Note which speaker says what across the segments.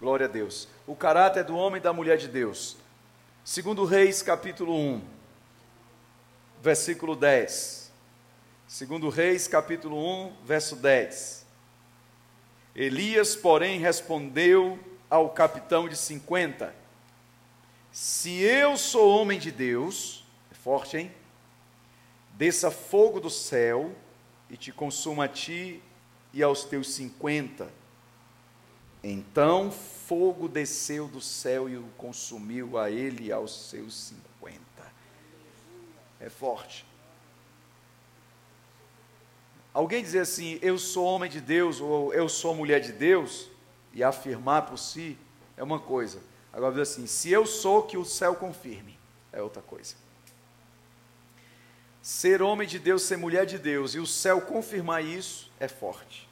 Speaker 1: Glória a Deus. O caráter do homem e da mulher de Deus. Segundo Reis, capítulo 1, versículo 10. Segundo Reis, capítulo 1, verso 10. Elias, porém, respondeu ao capitão de 50: Se eu sou homem de Deus, é forte, hein? Desça fogo do céu e te consuma a ti e aos teus cinquenta. Então fogo desceu do céu e o consumiu a ele e aos seus cinquenta. É forte. Alguém dizer assim, eu sou homem de Deus, ou eu sou mulher de Deus, e afirmar por si, é uma coisa. Agora dizer assim, se eu sou, que o céu confirme, é outra coisa. Ser homem de Deus, ser mulher de Deus, e o céu confirmar isso, é forte.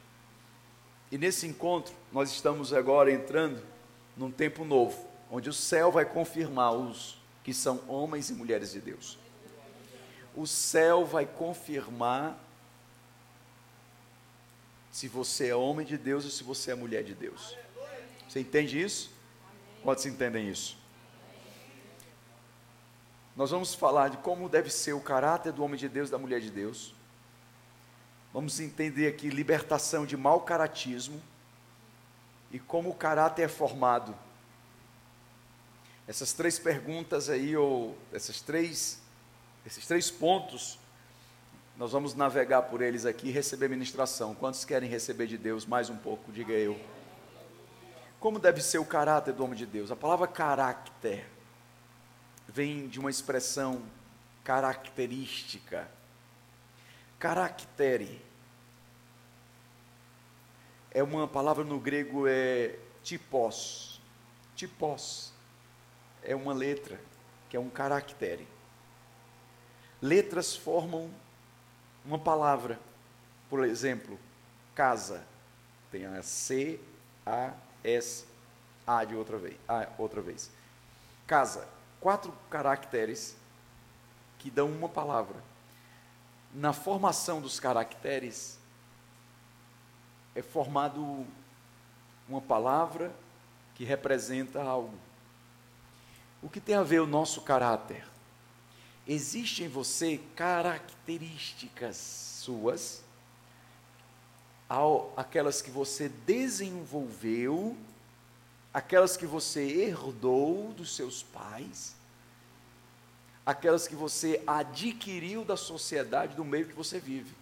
Speaker 1: E nesse encontro, nós estamos agora entrando num tempo novo, onde o céu vai confirmar os que são homens e mulheres de Deus. O céu vai confirmar se você é homem de Deus ou se você é mulher de Deus. Você entende isso? Quantos entendem isso? Nós vamos falar de como deve ser o caráter do homem de Deus e da mulher de Deus. Vamos entender aqui libertação de mau caratismo e como o caráter é formado. Essas três perguntas aí, ou essas três, esses três pontos, nós vamos navegar por eles aqui e receber ministração. Quantos querem receber de Deus mais um pouco? Diga eu. Como deve ser o caráter do homem de Deus? A palavra caráter vem de uma expressão característica Caractere. É uma palavra no grego é tipos. Tipos é uma letra que é um caractere. Letras formam uma palavra. Por exemplo, casa tem a C A S A de outra vez, A outra vez. Casa, quatro caracteres que dão uma palavra na formação dos caracteres, é formado uma palavra que representa algo. O que tem a ver o nosso caráter? Existem em você características suas, aquelas que você desenvolveu, aquelas que você herdou dos seus pais, aquelas que você adquiriu da sociedade, do meio que você vive.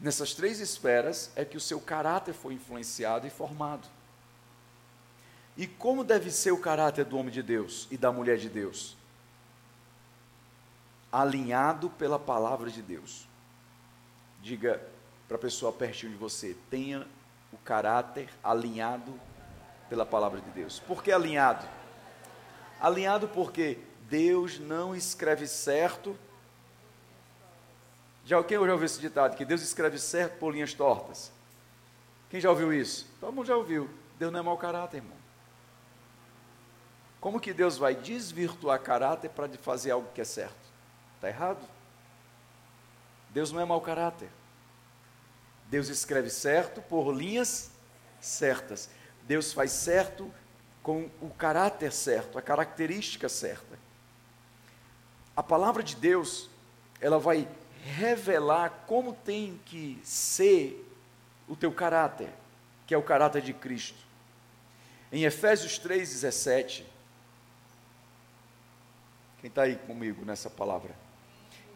Speaker 1: Nessas três esferas é que o seu caráter foi influenciado e formado. E como deve ser o caráter do homem de Deus e da mulher de Deus? Alinhado pela palavra de Deus. Diga para a pessoa pertinho de você: tenha o caráter alinhado pela palavra de Deus. Por que alinhado? Alinhado porque Deus não escreve certo. Já, quem já ouviu esse ditado? Que Deus escreve certo por linhas tortas. Quem já ouviu isso? Todo mundo já ouviu. Deus não é mau caráter, irmão. Como que Deus vai desvirtuar caráter para fazer algo que é certo? Está errado. Deus não é mau caráter. Deus escreve certo por linhas certas. Deus faz certo com o caráter certo, a característica certa a palavra de Deus, ela vai revelar como tem que ser o teu caráter, que é o caráter de Cristo. Em Efésios 3,17, quem está aí comigo nessa palavra?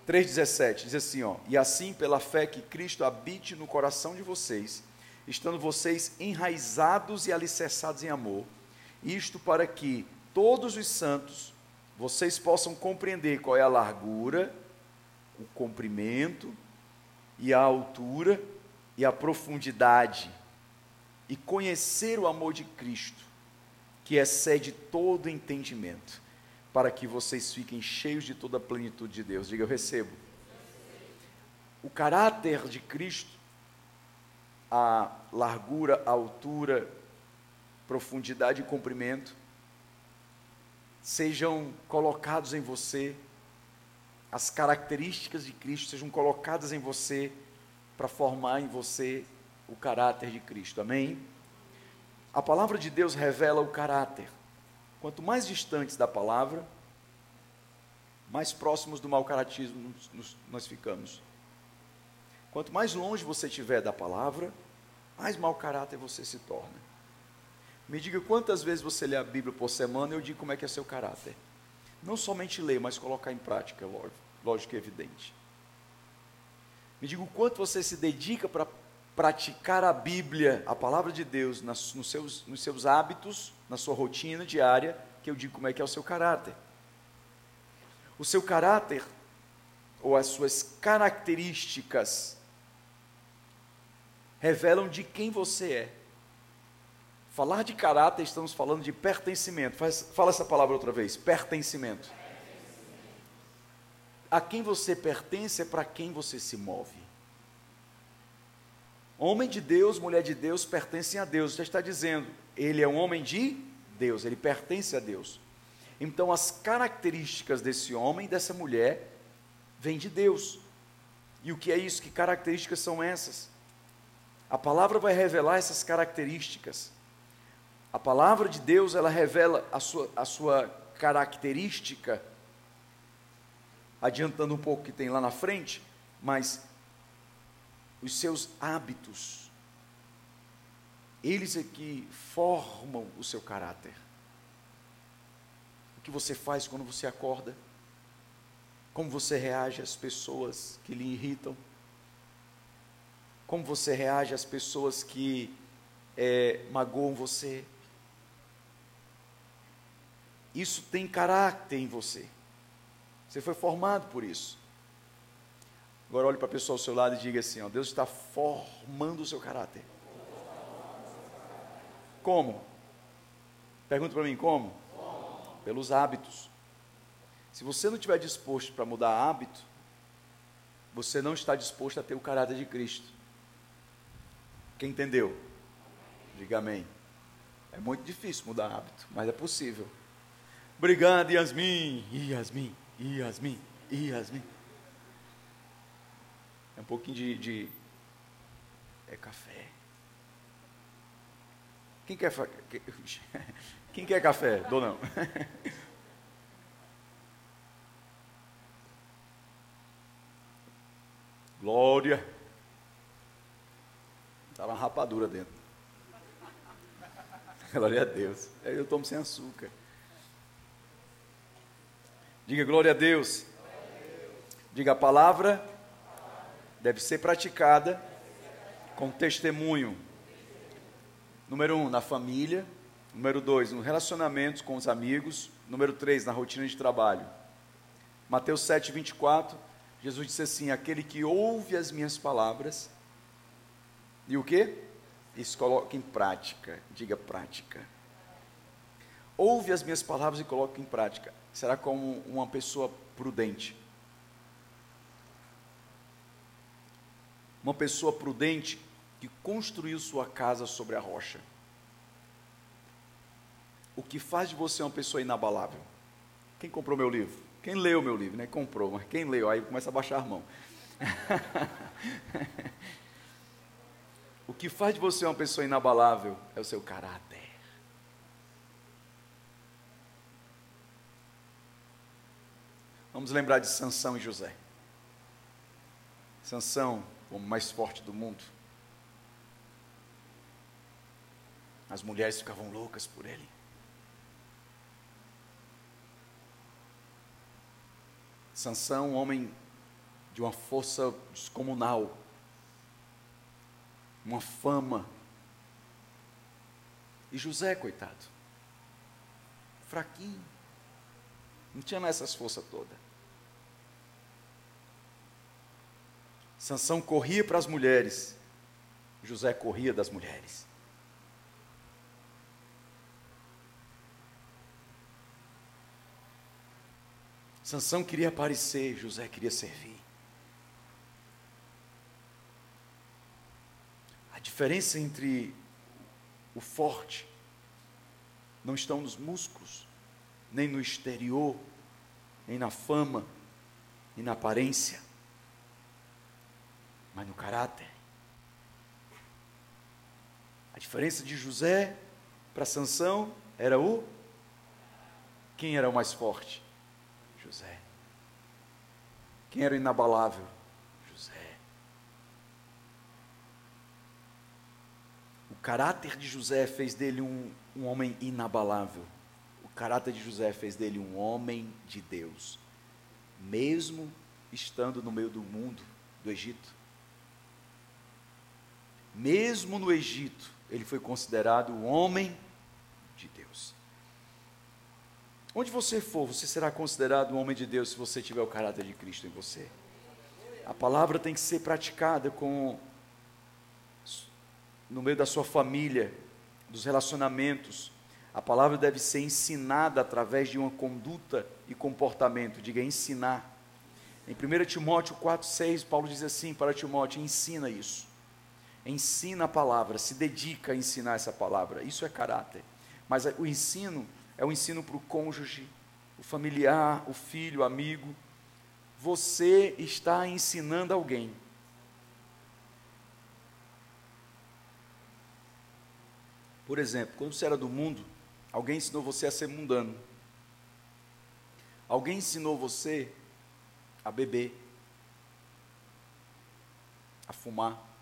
Speaker 1: 3,17 diz assim: ó, E assim, pela fé que Cristo habite no coração de vocês, estando vocês enraizados e alicerçados em amor, isto para que todos os santos vocês possam compreender qual é a largura, o comprimento e a altura e a profundidade e conhecer o amor de Cristo, que excede todo entendimento, para que vocês fiquem cheios de toda a plenitude de Deus. Diga, eu recebo. O caráter de Cristo, a largura, a altura, profundidade e comprimento, sejam colocados em você, as características de Cristo sejam colocadas em você para formar em você o caráter de Cristo. Amém? A palavra de Deus revela o caráter. Quanto mais distantes da palavra, mais próximos do mau caratismo nós ficamos. Quanto mais longe você estiver da palavra, mais mau caráter você se torna. Me diga quantas vezes você lê a Bíblia por semana eu digo como é que é seu caráter. Não somente ler, mas colocar em prática, lógico e evidente. Me diga o quanto você se dedica para praticar a Bíblia, a palavra de Deus, nas, nos, seus, nos seus hábitos, na sua rotina diária, que eu digo como é que é o seu caráter. O seu caráter, ou as suas características, revelam de quem você é. Falar de caráter, estamos falando de pertencimento. Faz, fala essa palavra outra vez: pertencimento. A quem você pertence é para quem você se move. Homem de Deus, mulher de Deus, pertencem a Deus. Você está dizendo, ele é um homem de Deus, ele pertence a Deus. Então, as características desse homem, dessa mulher, vêm de Deus. E o que é isso? Que características são essas? A palavra vai revelar essas características. A palavra de Deus, ela revela a sua, a sua característica, adiantando um pouco o que tem lá na frente, mas os seus hábitos, eles é que formam o seu caráter. O que você faz quando você acorda, como você reage às pessoas que lhe irritam, como você reage às pessoas que é, magoam você. Isso tem caráter em você. Você foi formado por isso. Agora olhe para a pessoa ao seu lado e diga assim: ó, Deus está formando o seu caráter. Como? Pergunta para mim, como? Pelos hábitos. Se você não estiver disposto para mudar hábito, você não está disposto a ter o caráter de Cristo. Quem entendeu? Diga amém. É muito difícil mudar hábito, mas é possível. Obrigado, Yasmin. Yasmin, Yasmin, Yasmin. É um pouquinho de, de é café. Quem quer quem quer café? Dou não. Glória. Está uma rapadura dentro. Glória a Deus. Eu tomo sem açúcar. Diga glória a Deus. Diga a palavra deve ser praticada com testemunho. Número um, na família. Número dois, no relacionamento com os amigos. Número três, na rotina de trabalho. Mateus 7, 24, Jesus disse assim: Aquele que ouve as minhas palavras e o que? Isso coloca em prática. Diga prática. Ouve as minhas palavras e coloca em prática. Será como uma pessoa prudente uma pessoa prudente que construiu sua casa sobre a rocha. O que faz de você uma pessoa inabalável? Quem comprou meu livro? Quem leu meu livro, né? Comprou, mas quem leu? Aí começa a baixar a mão. o que faz de você uma pessoa inabalável é o seu caráter. Vamos lembrar de Sansão e José. Sansão o mais forte do mundo. As mulheres ficavam loucas por ele. Sansão, um homem de uma força descomunal, uma fama. E José, coitado, fraquinho, não tinha mais essas forças todas. Sansão corria para as mulheres, José corria das mulheres. Sansão queria aparecer, José queria servir. A diferença entre o forte não estão nos músculos, nem no exterior, nem na fama, nem na aparência mas no caráter. A diferença de José Para Sansão era o quem era o mais forte? José. Quem era o inabalável? José. O caráter de José fez dele um, um homem inabalável. O caráter de José fez dele um homem de Deus, mesmo estando no meio do mundo, do Egito. Mesmo no Egito, ele foi considerado o homem de Deus. Onde você for, você será considerado um homem de Deus se você tiver o caráter de Cristo em você. A palavra tem que ser praticada com no meio da sua família, dos relacionamentos. A palavra deve ser ensinada através de uma conduta e comportamento. Diga ensinar. Em 1 Timóteo 4,6, Paulo diz assim para Timóteo: ensina isso. Ensina a palavra, se dedica a ensinar essa palavra. Isso é caráter. Mas o ensino é o ensino para o cônjuge, o familiar, o filho, o amigo. Você está ensinando alguém. Por exemplo, quando você era do mundo, alguém ensinou você a ser mundano. Alguém ensinou você a beber, a fumar.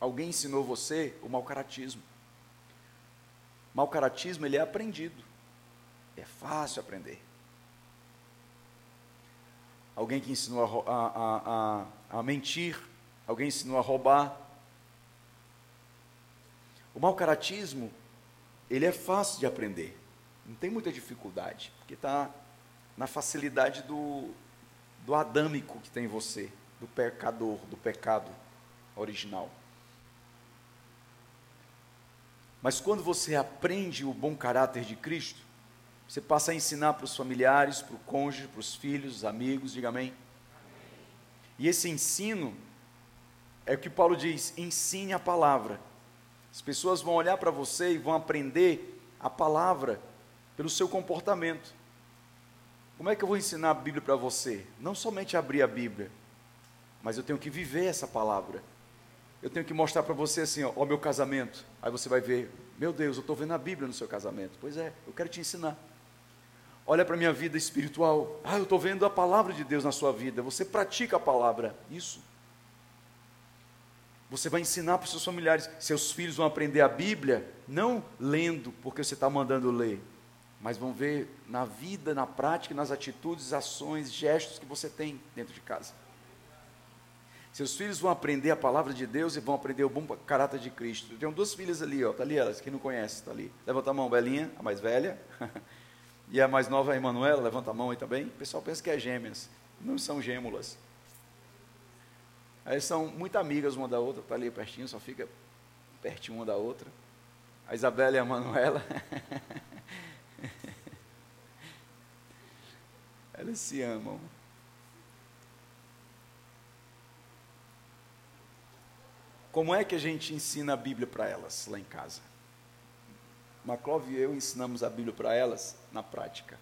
Speaker 1: Alguém ensinou você o mau caratismo. Caratismo ele é aprendido. É fácil aprender. Alguém que ensinou a, a, a, a mentir, alguém ensinou a roubar. O mau caratismo, ele é fácil de aprender. Não tem muita dificuldade, porque está na facilidade do, do adâmico que tem em você, do pecador, do pecado original. Mas quando você aprende o bom caráter de Cristo, você passa a ensinar para os familiares, para o cônjuge, para os filhos, os amigos, diga amém. E esse ensino é o que Paulo diz: ensine a palavra. As pessoas vão olhar para você e vão aprender a palavra pelo seu comportamento. Como é que eu vou ensinar a Bíblia para você? Não somente abrir a Bíblia, mas eu tenho que viver essa palavra eu tenho que mostrar para você assim, ó, ó, meu casamento. Aí você vai ver, meu Deus, eu estou vendo a Bíblia no seu casamento. Pois é, eu quero te ensinar. Olha para a minha vida espiritual. Ah, eu estou vendo a palavra de Deus na sua vida. Você pratica a palavra. Isso. Você vai ensinar para os seus familiares. Seus filhos vão aprender a Bíblia, não lendo, porque você está mandando ler, mas vão ver na vida, na prática, nas atitudes, ações, gestos que você tem dentro de casa. Seus filhos vão aprender a palavra de Deus e vão aprender o bom caráter de Cristo. Eu tenho duas filhas ali, ó, tá ali elas, quem não conhece, tá ali. Levanta a mão, Belinha, a mais velha. e a mais nova, a Emanuela, levanta a mão aí também. O pessoal pensa que é gêmeas. Não são gêmulas. Elas são muito amigas uma da outra, tá ali pertinho, só fica pertinho uma da outra. A Isabela e a Manuela. Elas se amam. Como é que a gente ensina a Bíblia para elas lá em casa? Maclove e eu ensinamos a Bíblia para elas na prática.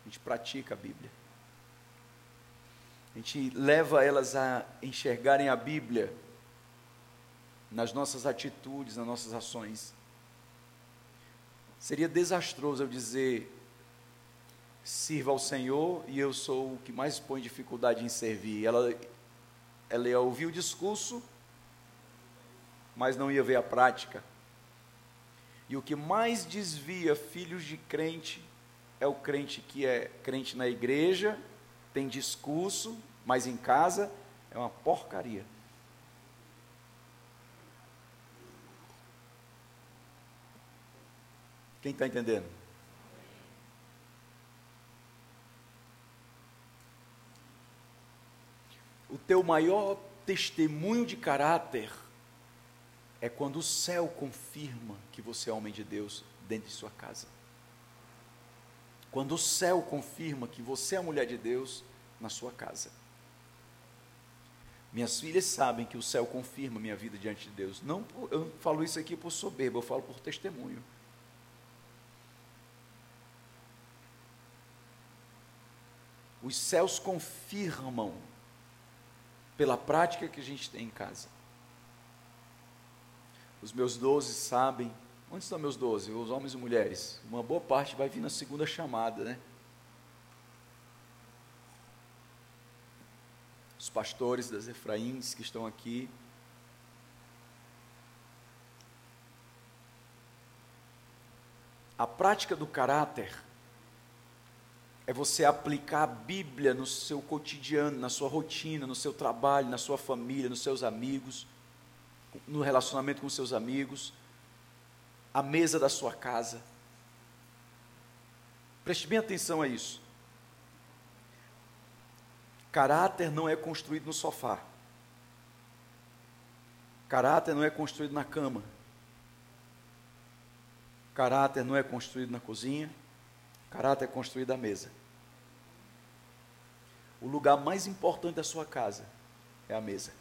Speaker 1: A gente pratica a Bíblia. A gente leva elas a enxergarem a Bíblia nas nossas atitudes, nas nossas ações. Seria desastroso eu dizer sirva ao Senhor e eu sou o que mais põe dificuldade em servir. Ela, ela ia ouvir o discurso mas não ia ver a prática. E o que mais desvia filhos de crente é o crente que é crente na igreja, tem discurso, mas em casa é uma porcaria. Quem está entendendo? O teu maior testemunho de caráter é quando o céu confirma que você é homem de Deus dentro de sua casa. Quando o céu confirma que você é mulher de Deus na sua casa. Minhas filhas sabem que o céu confirma minha vida diante de Deus. Não, eu não falo isso aqui por soberba, eu falo por testemunho. Os céus confirmam pela prática que a gente tem em casa. Os meus doze sabem. Onde estão meus doze? Os homens e mulheres. Uma boa parte vai vir na segunda chamada, né? Os pastores das Efraíns que estão aqui. A prática do caráter é você aplicar a Bíblia no seu cotidiano, na sua rotina, no seu trabalho, na sua família, nos seus amigos, no relacionamento com seus amigos, a mesa da sua casa. Preste bem atenção a isso. Caráter não é construído no sofá. Caráter não é construído na cama. Caráter não é construído na cozinha, caráter é construído à mesa. O lugar mais importante da sua casa é a mesa.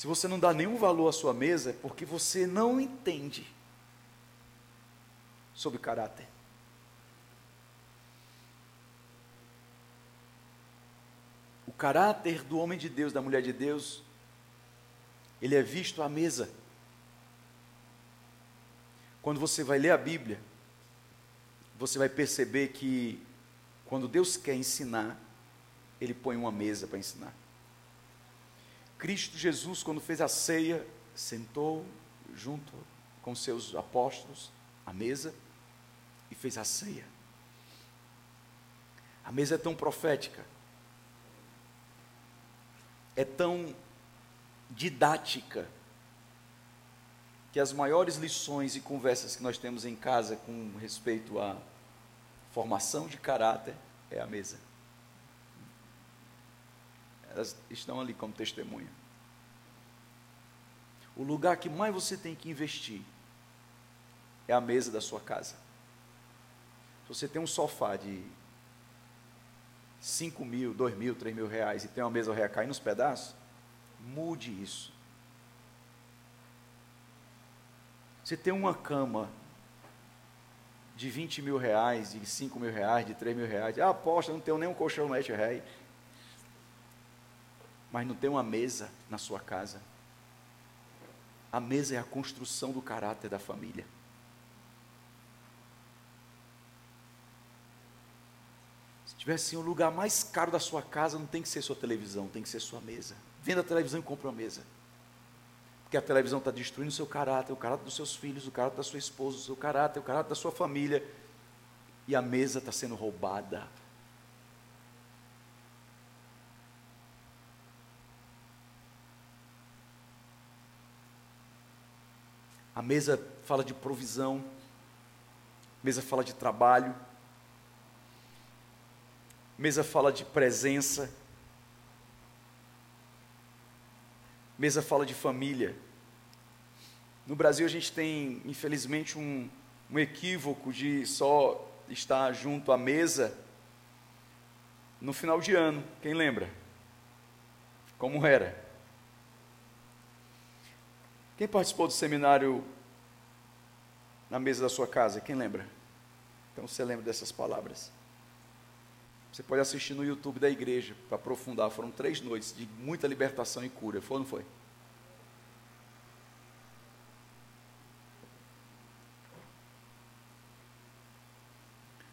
Speaker 1: Se você não dá nenhum valor à sua mesa, é porque você não entende sobre caráter. O caráter do homem de Deus, da mulher de Deus, ele é visto à mesa. Quando você vai ler a Bíblia, você vai perceber que quando Deus quer ensinar, Ele põe uma mesa para ensinar. Cristo Jesus, quando fez a ceia, sentou junto com seus apóstolos à mesa e fez a ceia. A mesa é tão profética, é tão didática, que as maiores lições e conversas que nós temos em casa com respeito à formação de caráter é a mesa. Elas estão ali como testemunha. O lugar que mais você tem que investir é a mesa da sua casa. Se você tem um sofá de 5 mil, 2 mil, 3 mil reais e tem uma mesa recair nos pedaços, mude isso. Você tem uma cama de 20 mil reais, de 5 mil reais, de 3 mil reais. Ah, não tenho nem um colchonete rei. Mas não tem uma mesa na sua casa. A mesa é a construção do caráter da família. Se tivesse assim, o lugar mais caro da sua casa, não tem que ser sua televisão, tem que ser sua mesa. Venda a televisão e compra uma mesa. Porque a televisão está destruindo o seu caráter, o caráter dos seus filhos, o caráter da sua esposa, o seu caráter, o caráter da sua família. E a mesa está sendo roubada. A mesa fala de provisão, a mesa fala de trabalho, a mesa fala de presença, mesa fala de família. No Brasil a gente tem, infelizmente, um, um equívoco de só estar junto à mesa no final de ano. Quem lembra? Como era? Quem participou do seminário na mesa da sua casa? Quem lembra? Então você lembra dessas palavras. Você pode assistir no YouTube da igreja para aprofundar. Foram três noites de muita libertação e cura. Foi ou não foi?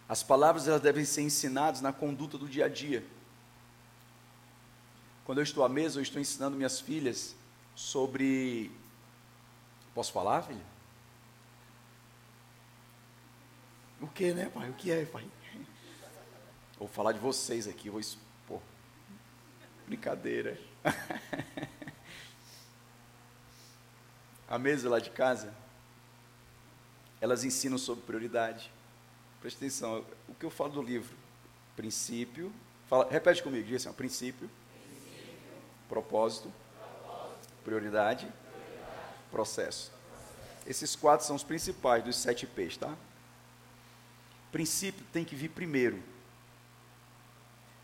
Speaker 1: As palavras elas devem ser ensinadas na conduta do dia a dia. Quando eu estou à mesa, eu estou ensinando minhas filhas sobre. Posso falar, filha? O que, né, pai? O que é, pai? Vou falar de vocês aqui, vou expor. Brincadeira. A mesa lá de casa, elas ensinam sobre prioridade. Preste atenção, o que eu falo do livro? Princípio. Fala, repete comigo, diz assim: ó, princípio, princípio propósito, propósito prioridade processo. Esses quatro são os principais dos sete P's, tá? Princípio tem que vir primeiro.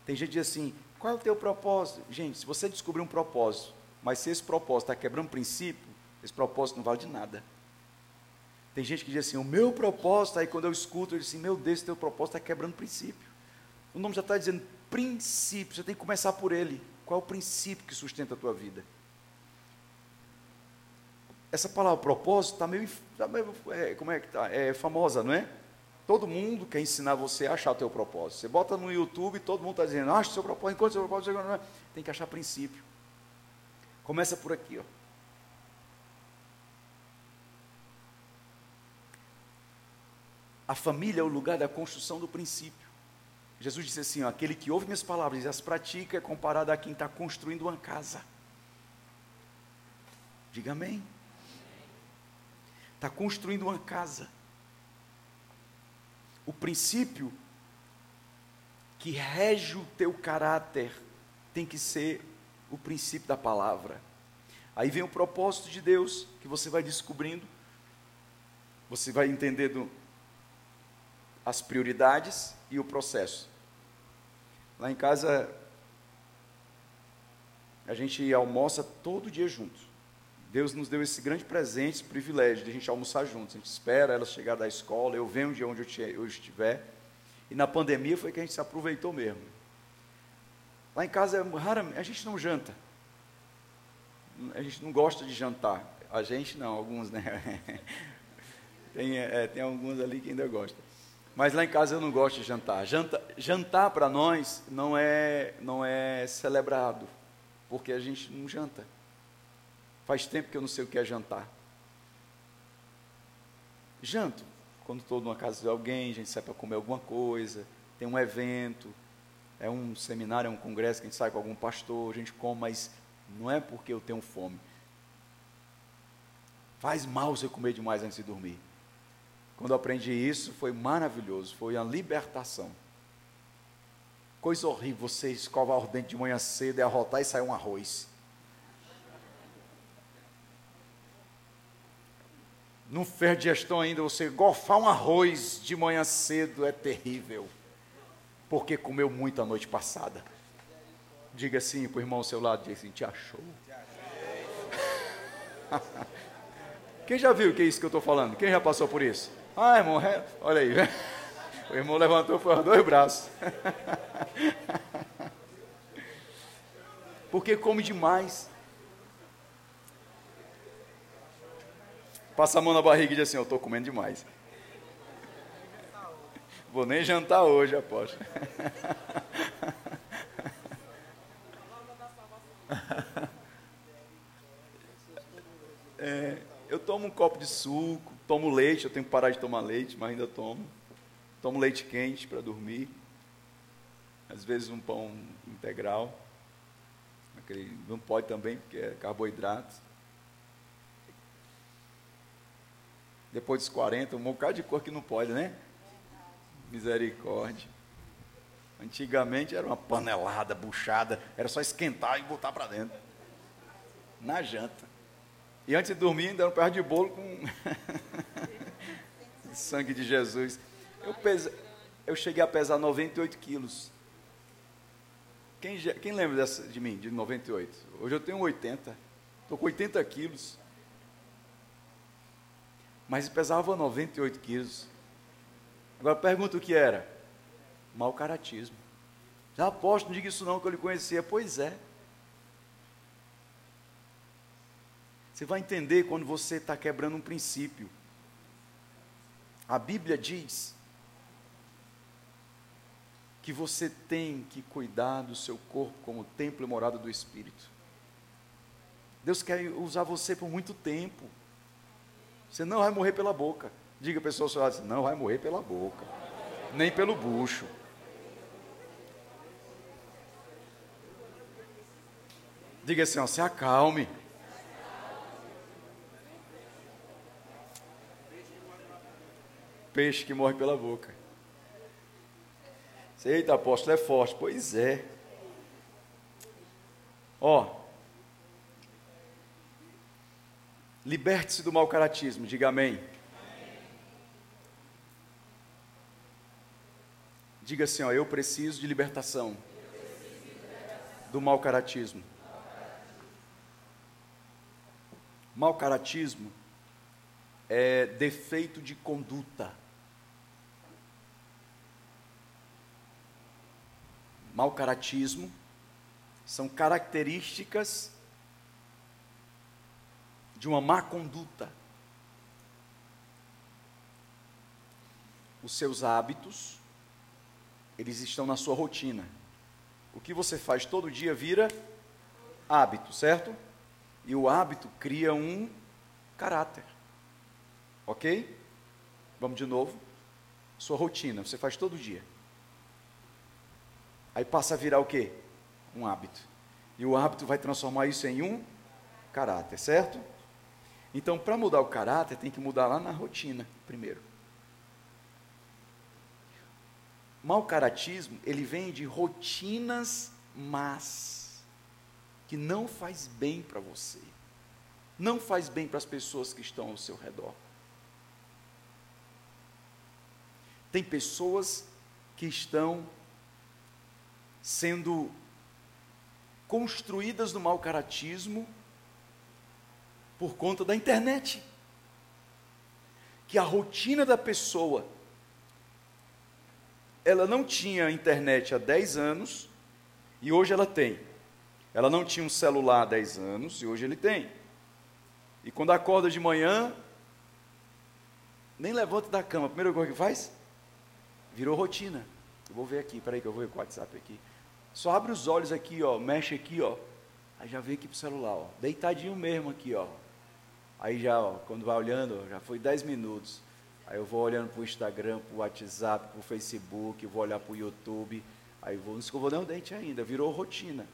Speaker 1: Tem gente que diz assim: qual é o teu propósito? Gente, se você descobrir um propósito, mas se esse propósito está quebrando princípio, esse propósito não vale de nada. Tem gente que diz assim: o meu propósito, aí quando eu escuto, eu digo assim: meu Deus, teu propósito está quebrando princípio. O nome já está dizendo princípio, você tem que começar por ele. Qual é o princípio que sustenta a tua vida? Essa palavra propósito está meio, tá meio é, como é que tá? É famosa, não é? Todo mundo quer ensinar você a achar o teu propósito. Você bota no YouTube, todo mundo está dizendo, acha o seu propósito, enquanto o seu propósito não é. Tem que achar princípio. Começa por aqui, ó. A família é o lugar da construção do princípio. Jesus disse assim: ó, aquele que ouve minhas palavras e as pratica é comparado a quem está construindo uma casa. Diga amém. Está construindo uma casa. O princípio que rege o teu caráter tem que ser o princípio da palavra. Aí vem o propósito de Deus que você vai descobrindo, você vai entendendo as prioridades e o processo. Lá em casa, a gente almoça todo dia juntos. Deus nos deu esse grande presente, esse privilégio de a gente almoçar juntos. A gente espera ela chegar da escola, eu venho de onde eu estiver. E na pandemia foi que a gente se aproveitou mesmo. Lá em casa, a gente não janta. A gente não gosta de jantar. A gente não, alguns, né? Tem, é, tem alguns ali que ainda gostam. Mas lá em casa eu não gosto de jantar. Janta, jantar para nós não é, não é celebrado, porque a gente não janta. Faz tempo que eu não sei o que é jantar. Janto, quando estou numa casa de alguém, a gente sai para comer alguma coisa, tem um evento, é um seminário, é um congresso que a gente sai com algum pastor, a gente come, mas não é porque eu tenho fome. Faz mal você comer demais antes de dormir. Quando eu aprendi isso, foi maravilhoso, foi uma libertação. Coisa horrível você escovar o dente de manhã cedo e arrotar e sair um arroz. Não fez digestão ainda, você gofar um arroz de manhã cedo é terrível. Porque comeu muito a noite passada. Diga assim para o irmão ao seu lado, diga assim, te achou. Quem já viu o que é isso que eu estou falando? Quem já passou por isso? Ah, irmão, é... olha aí. O irmão levantou por dois braços. Porque come demais. Passa a mão na barriga e diz assim: Eu estou comendo demais. Vou nem jantar hoje, aposto. É, eu tomo um copo de suco, Tomo leite, eu tenho que parar de tomar leite, mas ainda tomo. Tomo leite quente para dormir. Às vezes um pão integral. Aquele, não pode também, porque é carboidrato. Depois dos 40, um bocado de cor que não pode, né? Misericórdia. Antigamente era uma panelada, buchada, era só esquentar e botar para dentro. Na janta. E antes de dormir, ainda era um perto de bolo com sangue de Jesus. Eu, pesa, eu cheguei a pesar 98 quilos. Quem, quem lembra dessa, de mim, de 98? Hoje eu tenho 80. Estou com 80 quilos. Mas pesava 98 quilos. Agora pergunta o que era? Mal caratismo. Já aposto, não diga isso não, que eu lhe conhecia. Pois é. Você vai entender quando você está quebrando um princípio. A Bíblia diz que você tem que cuidar do seu corpo como templo e morada do Espírito. Deus quer usar você por muito tempo. Você não vai morrer pela boca. Diga a pessoa ao seu lado, não vai morrer pela boca, nem pelo bucho. Diga assim, ó, se acalme. peixe que morre pela boca. Eita, apóstolo, é forte. Pois é. Ó. Liberte-se do mau caratismo, diga amém. Diga assim, ó, eu preciso de libertação do mau caratismo. Mau caratismo é defeito de conduta. mau caratismo, são características de uma má conduta. Os seus hábitos, eles estão na sua rotina. O que você faz todo dia vira hábito, certo? E o hábito cria um caráter. Ok? Vamos de novo. Sua rotina, você faz todo dia. Aí passa a virar o quê? Um hábito. E o hábito vai transformar isso em um caráter, certo? Então, para mudar o caráter, tem que mudar lá na rotina, primeiro. Mal caratismo, ele vem de rotinas más, que não faz bem para você, não faz bem para as pessoas que estão ao seu redor. Tem pessoas que estão sendo construídas no mau caratismo por conta da internet. Que a rotina da pessoa, ela não tinha internet há 10 anos e hoje ela tem. Ela não tinha um celular há 10 anos e hoje ele tem. E quando acorda de manhã, nem levanta da cama. A primeira coisa que faz? Virou rotina. Eu vou ver aqui, peraí que eu vou ver o WhatsApp aqui. Só abre os olhos aqui, ó, mexe aqui, ó. Aí já vem aqui pro celular, ó. Deitadinho mesmo aqui, ó. Aí já, ó, quando vai olhando, já foi 10 minutos. Aí eu vou olhando para o Instagram, para o WhatsApp, para o Facebook, vou olhar para o YouTube. Aí vou, não escovou nem o dente ainda, virou rotina.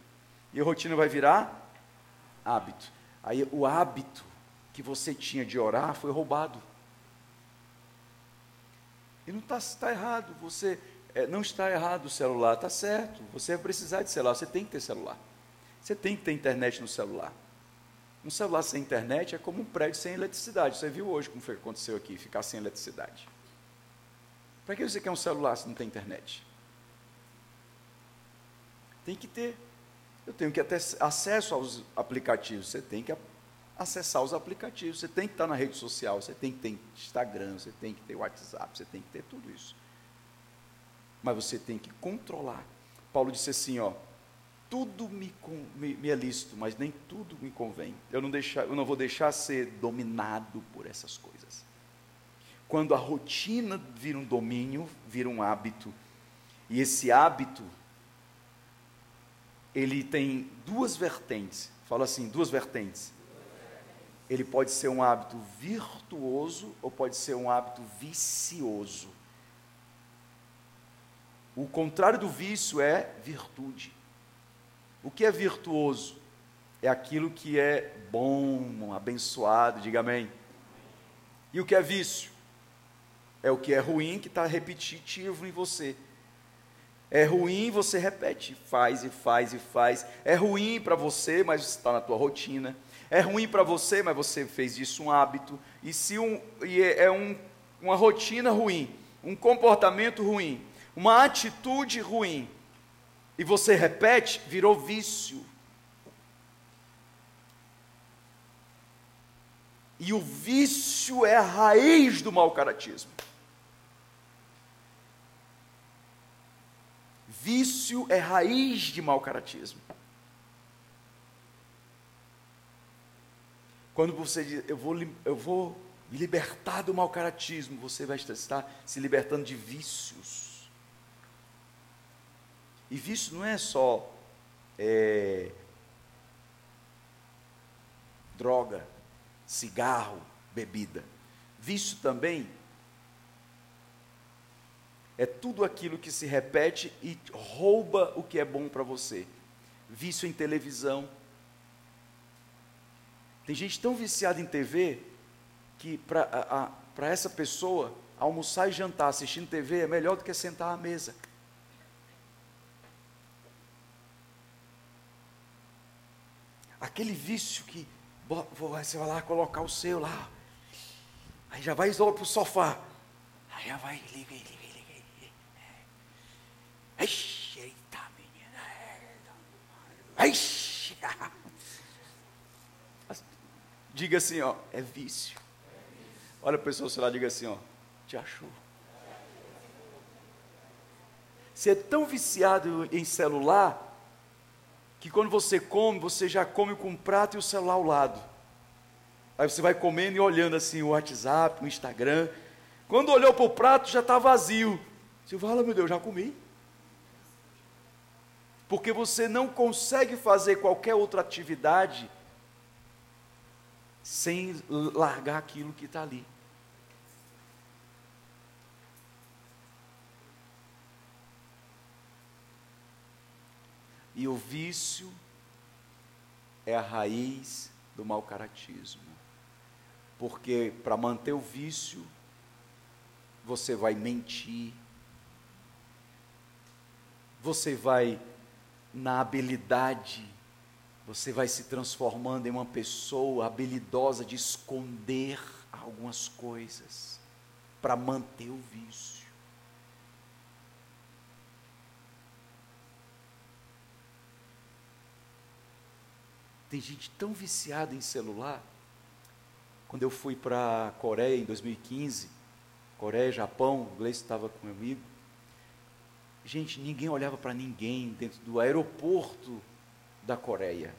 Speaker 1: E a rotina vai virar hábito. Aí o hábito que você tinha de orar foi roubado. E não está tá errado, você é, não está errado o celular, está certo. Você vai precisar de celular, você tem que ter celular. Você tem que ter internet no celular. Um celular sem internet é como um prédio sem eletricidade. Você viu hoje como foi que aconteceu aqui, ficar sem eletricidade. Para que você quer um celular se não tem internet? Tem que ter. Eu tenho que ter acesso aos aplicativos. Você tem que acessar os aplicativos. Você tem que estar na rede social. Você tem que ter Instagram. Você tem que ter WhatsApp. Você tem que ter tudo isso. Mas você tem que controlar. Paulo disse assim, ó, tudo me, me, me é lícito, mas nem tudo me convém. Eu não, eu não vou deixar ser dominado por essas coisas. Quando a rotina vira um domínio, vira um hábito, e esse hábito, ele tem duas vertentes. Fala assim, duas vertentes. Ele pode ser um hábito virtuoso ou pode ser um hábito vicioso. O contrário do vício é virtude. O que é virtuoso? É aquilo que é bom, abençoado, diga amém. E o que é vício? É o que é ruim que está repetitivo em você. É ruim, você repete, faz e faz e faz. É ruim para você, mas está na tua rotina. É ruim para você, mas você fez disso um hábito. E se um, e é, é um, uma rotina ruim, um comportamento ruim, uma atitude ruim, e você repete, virou vício. E o vício é a raiz do mau caratismo. Vício é raiz de mau caratismo. Quando você diz, eu vou, eu vou me libertar do mau caratismo, você vai estar se libertando de vícios. E vício não é só é, droga, cigarro, bebida. Vício também é tudo aquilo que se repete e rouba o que é bom para você. Vício em televisão. Tem gente tão viciada em TV que para essa pessoa almoçar e jantar assistindo TV é melhor do que sentar à mesa. Aquele vício que você vai lá colocar o seu lá, aí já vai logo para o sofá, aí já vai, liga, liga, liga, liga. Ixi, eita menina, Ixi. Diga assim, ó, é vício. Olha a pessoa, sei lá, diga assim, ó, te achou. Você é tão viciado em celular que quando você come, você já come com o prato e o celular ao lado. Aí você vai comendo e olhando assim o WhatsApp, o Instagram. Quando olhou para o prato, já está vazio. Você fala, meu Deus, já comi. Porque você não consegue fazer qualquer outra atividade sem largar aquilo que está ali. E o vício é a raiz do mau caratismo. Porque para manter o vício, você vai mentir, você vai na habilidade, você vai se transformando em uma pessoa habilidosa de esconder algumas coisas para manter o vício. Tem gente tão viciada em celular. Quando eu fui para a Coreia em 2015, Coreia, Japão, o Gleice estava com meu amigo. Gente, ninguém olhava para ninguém dentro do aeroporto da Coreia.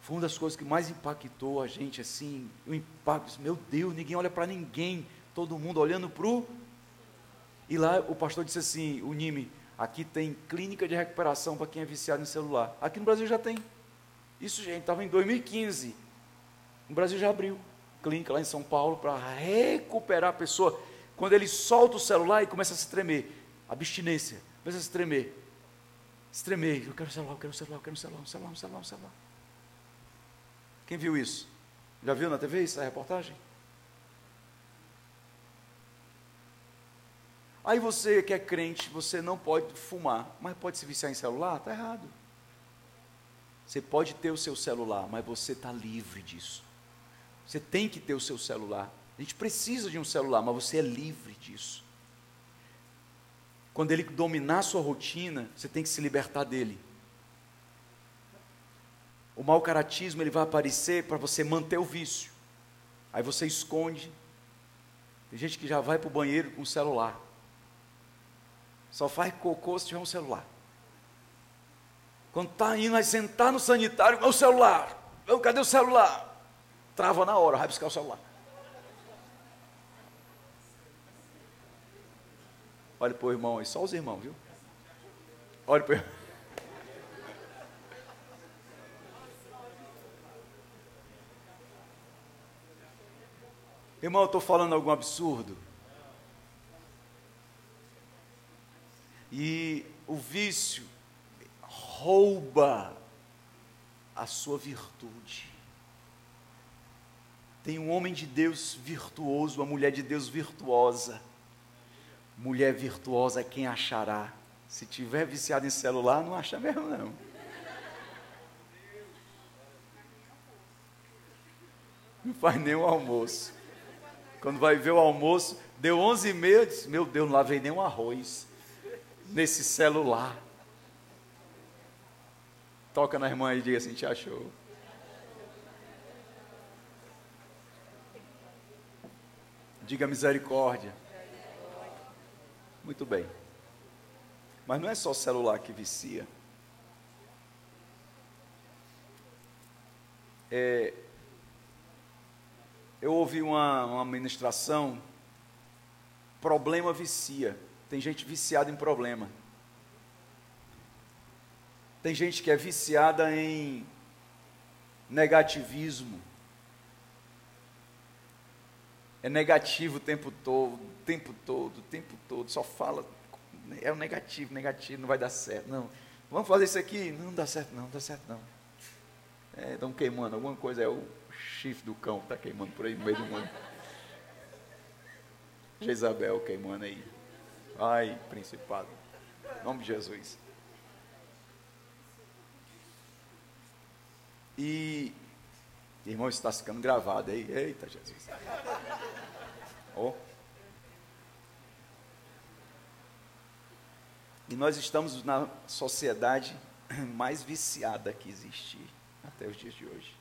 Speaker 1: Foi uma das coisas que mais impactou a gente, assim, o impacto, meu Deus, ninguém olha para ninguém, todo mundo olhando para o. E lá o pastor disse assim, o Nime, aqui tem clínica de recuperação para quem é viciado em celular. Aqui no Brasil já tem. Isso, gente, estava em 2015. O Brasil já abriu clínica lá em São Paulo para recuperar a pessoa. Quando ele solta o celular e começa a se tremer, abstinência, começa a se tremer. Se tremer, eu quero celular, eu quero celular, eu quero celular, um celular, um celular, um celular. Quem viu isso? Já viu na TV essa reportagem? Aí você que é crente, você não pode fumar, mas pode se viciar em celular? Está errado. Você pode ter o seu celular, mas você está livre disso. Você tem que ter o seu celular. A gente precisa de um celular, mas você é livre disso. Quando ele dominar a sua rotina, você tem que se libertar dele. O mau caratismo ele vai aparecer para você manter o vício. Aí você esconde. Tem gente que já vai para o banheiro com o celular. Só faz cocô se tiver um celular. Quando está indo, vai sentar no sanitário, meu celular. Meu, cadê o celular? Trava na hora, vai buscar o celular. Olha para o irmão aí, só os irmãos, viu? Olha para o Irmão, eu estou falando algum absurdo? E o vício rouba a sua virtude. Tem um homem de Deus virtuoso, uma mulher de Deus virtuosa. Mulher virtuosa é quem achará. Se tiver viciado em celular, não acha mesmo não. Não faz nem o almoço. Quando vai ver o almoço, deu onze e meu Deus, não lavei nem um arroz nesse celular. Toca na irmã e diga assim: te achou. Diga misericórdia. Muito bem. Mas não é só celular que vicia. É, eu ouvi uma, uma ministração, problema vicia. Tem gente viciada em problema. Tem gente que é viciada em negativismo. É negativo o tempo todo, o tempo todo, o tempo todo, só fala, é o negativo, negativo, não vai dar certo. Não, vamos fazer isso aqui? Não, não dá certo, não, não dá certo, não. É, estão queimando alguma coisa, é o chifre do cão está queimando por aí no meio do mundo. Jezabel queimando aí. Ai, principado. Em nome de Jesus. E, irmão, está ficando gravado aí. Eita, Jesus. Oh. E nós estamos na sociedade mais viciada que existe até os dias de hoje.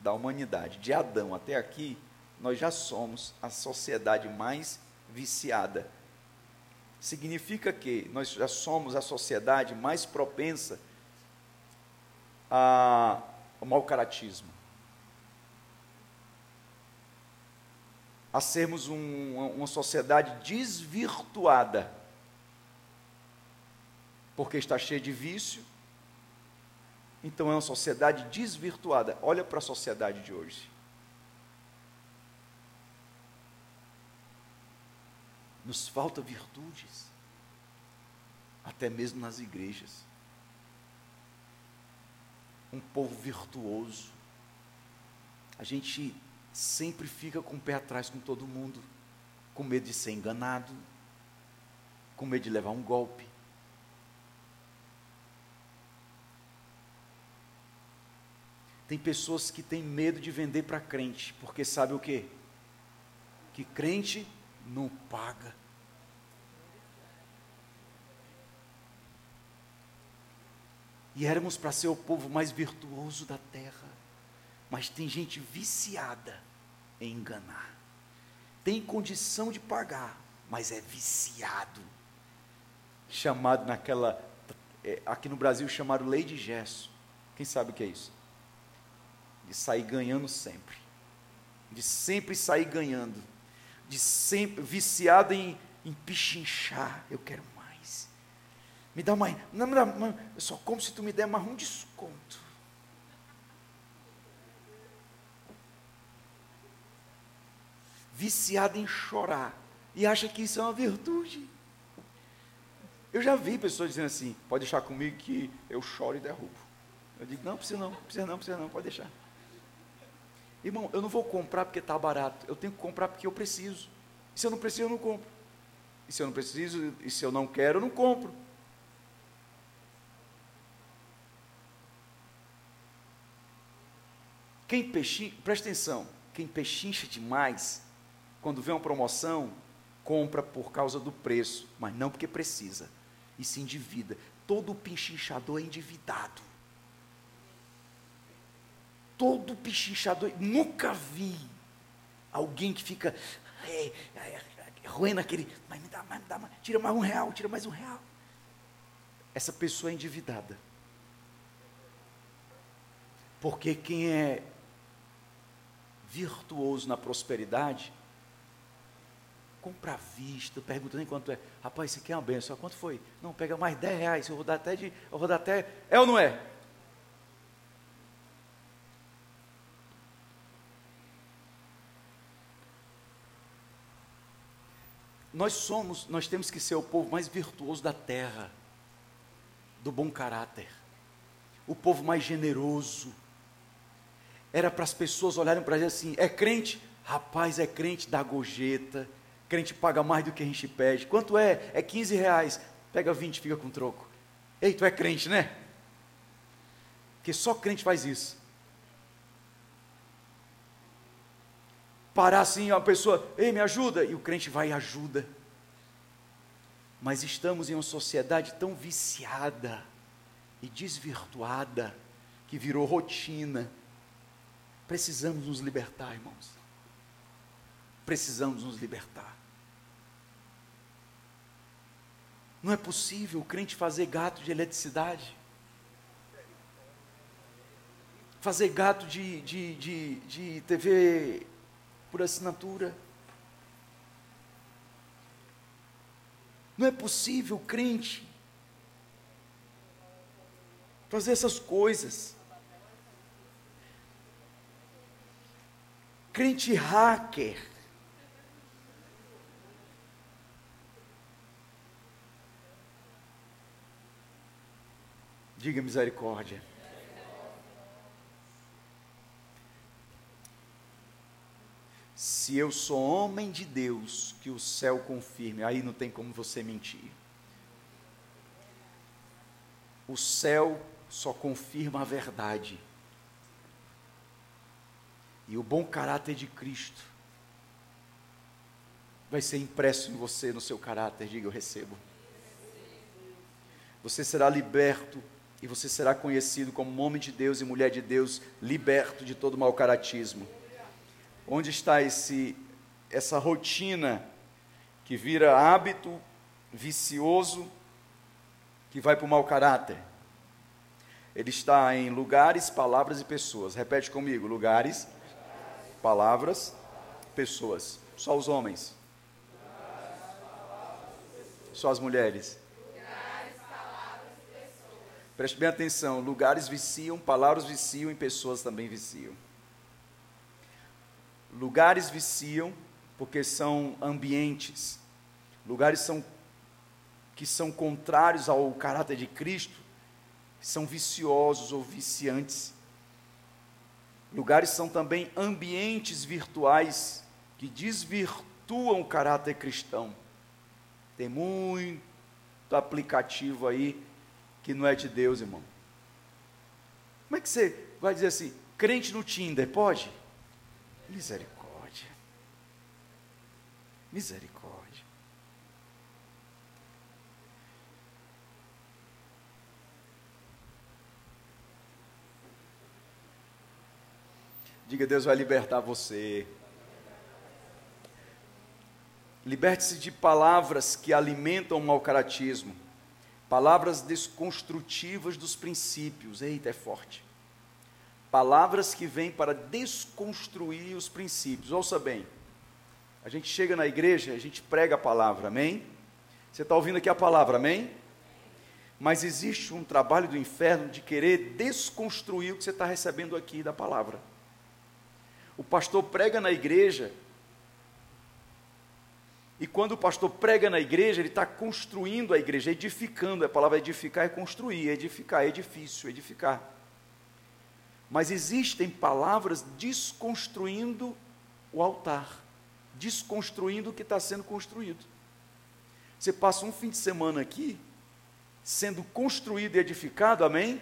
Speaker 1: Da humanidade. De Adão até aqui, nós já somos a sociedade mais viciada. Significa que nós já somos a sociedade mais propensa a, o mau caratismo. A sermos um, uma sociedade desvirtuada, porque está cheia de vício, então é uma sociedade desvirtuada. Olha para a sociedade de hoje. Nos falta virtudes, até mesmo nas igrejas. Um povo virtuoso. A gente sempre fica com o pé atrás com todo mundo, com medo de ser enganado, com medo de levar um golpe. Tem pessoas que têm medo de vender para crente, porque sabe o quê? Que crente não paga. E éramos para ser o povo mais virtuoso da terra. Mas tem gente viciada em enganar. Tem condição de pagar, mas é viciado. Chamado naquela. É, aqui no Brasil chamaram lei de gesso. Quem sabe o que é isso? De sair ganhando sempre. De sempre sair ganhando. De sempre. Viciado em, em pichinchar. Eu quero. Me dá mais. Não me dá. Eu só como se tu me der mais um desconto. viciada em chorar e acha que isso é uma virtude. Eu já vi pessoas dizendo assim: pode deixar comigo que eu choro e derrubo. Eu digo: não, precisa não, precisa não, precisa não, pode deixar. Irmão, eu não vou comprar porque está barato, eu tenho que comprar porque eu preciso. E se eu não preciso, eu não compro. E se eu não preciso, e se eu não quero, eu não compro. Quem pechincha, presta atenção, quem pechincha demais quando vê uma promoção, compra por causa do preço, mas não porque precisa, e se endivida. Todo pinchinchador é endividado. Todo pinchinchador, nunca vi alguém que fica é, é, é, aquele, mas me dá, mais, me dá, mais, tira mais um real, tira mais um real. Essa pessoa é endividada. Porque quem é virtuoso na prosperidade, compra à vista, pergunta nem quanto é. Rapaz, isso aqui é uma benção. Quanto foi? Não, pega mais 10 reais. Eu vou dar até de. Eu vou dar até. É ou não é? Nós somos, nós temos que ser o povo mais virtuoso da terra, do bom caráter, o povo mais generoso. Era para as pessoas olharem para gente assim: é crente? Rapaz, é crente da gorjeta, crente paga mais do que a gente pede. Quanto é? É 15 reais. Pega 20, fica com troco. Ei, tu é crente, né? Porque só crente faz isso. Parar assim, a pessoa, ei, me ajuda, e o crente vai e ajuda. Mas estamos em uma sociedade tão viciada e desvirtuada que virou rotina. Precisamos nos libertar, irmãos. Precisamos nos libertar. Não é possível o crente fazer gato de eletricidade. Fazer gato de, de, de, de TV por assinatura. Não é possível o crente fazer essas coisas. Crente hacker. Diga misericórdia. Se eu sou homem de Deus, que o céu confirme, aí não tem como você mentir. O céu só confirma a verdade. E o bom caráter de Cristo vai ser impresso em você, no seu caráter. Diga, eu recebo. Você será liberto e você será conhecido como homem de Deus e mulher de Deus, liberto de todo mau caratismo. Onde está esse essa rotina que vira hábito vicioso que vai para o mau caráter? Ele está em lugares, palavras e pessoas. Repete comigo: lugares, palavras, pessoas. Só os homens? Só as mulheres? Preste bem atenção: lugares viciam, palavras viciam e pessoas também viciam. Lugares viciam porque são ambientes, lugares são, que são contrários ao caráter de Cristo, são viciosos ou viciantes. Lugares são também ambientes virtuais que desvirtuam o caráter cristão. Tem muito aplicativo aí que não é de Deus, irmão. Como é que você vai dizer assim, crente no Tinder, pode? Misericórdia. Misericórdia. Diga, Deus vai libertar você. Liberte-se de palavras que alimentam o mau caratismo, palavras desconstrutivas dos princípios. Eita, é forte. Palavras que vêm para desconstruir os princípios. Ouça bem. A gente chega na igreja, a gente prega a palavra, amém? Você está ouvindo aqui a palavra, amém? Mas existe um trabalho do inferno de querer desconstruir o que você está recebendo aqui da palavra. O pastor prega na igreja, e quando o pastor prega na igreja, ele está construindo a igreja, edificando. A palavra edificar é construir, edificar é edifício, edificar. Mas existem palavras desconstruindo o altar, desconstruindo o que está sendo construído. Você passa um fim de semana aqui, sendo construído e edificado, amém?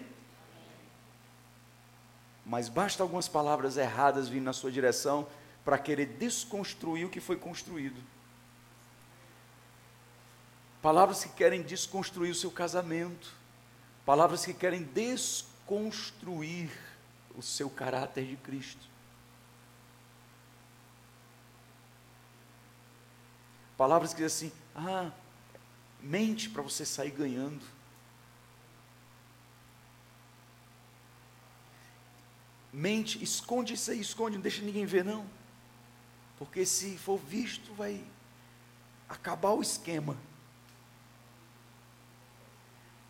Speaker 1: Mas basta algumas palavras erradas vindo na sua direção para querer desconstruir o que foi construído. Palavras que querem desconstruir o seu casamento, palavras que querem desconstruir o seu caráter de Cristo. Palavras que dizem assim: ah, mente para você sair ganhando. Mente, esconde isso aí, esconde, não deixa ninguém ver, não. Porque se for visto, vai acabar o esquema.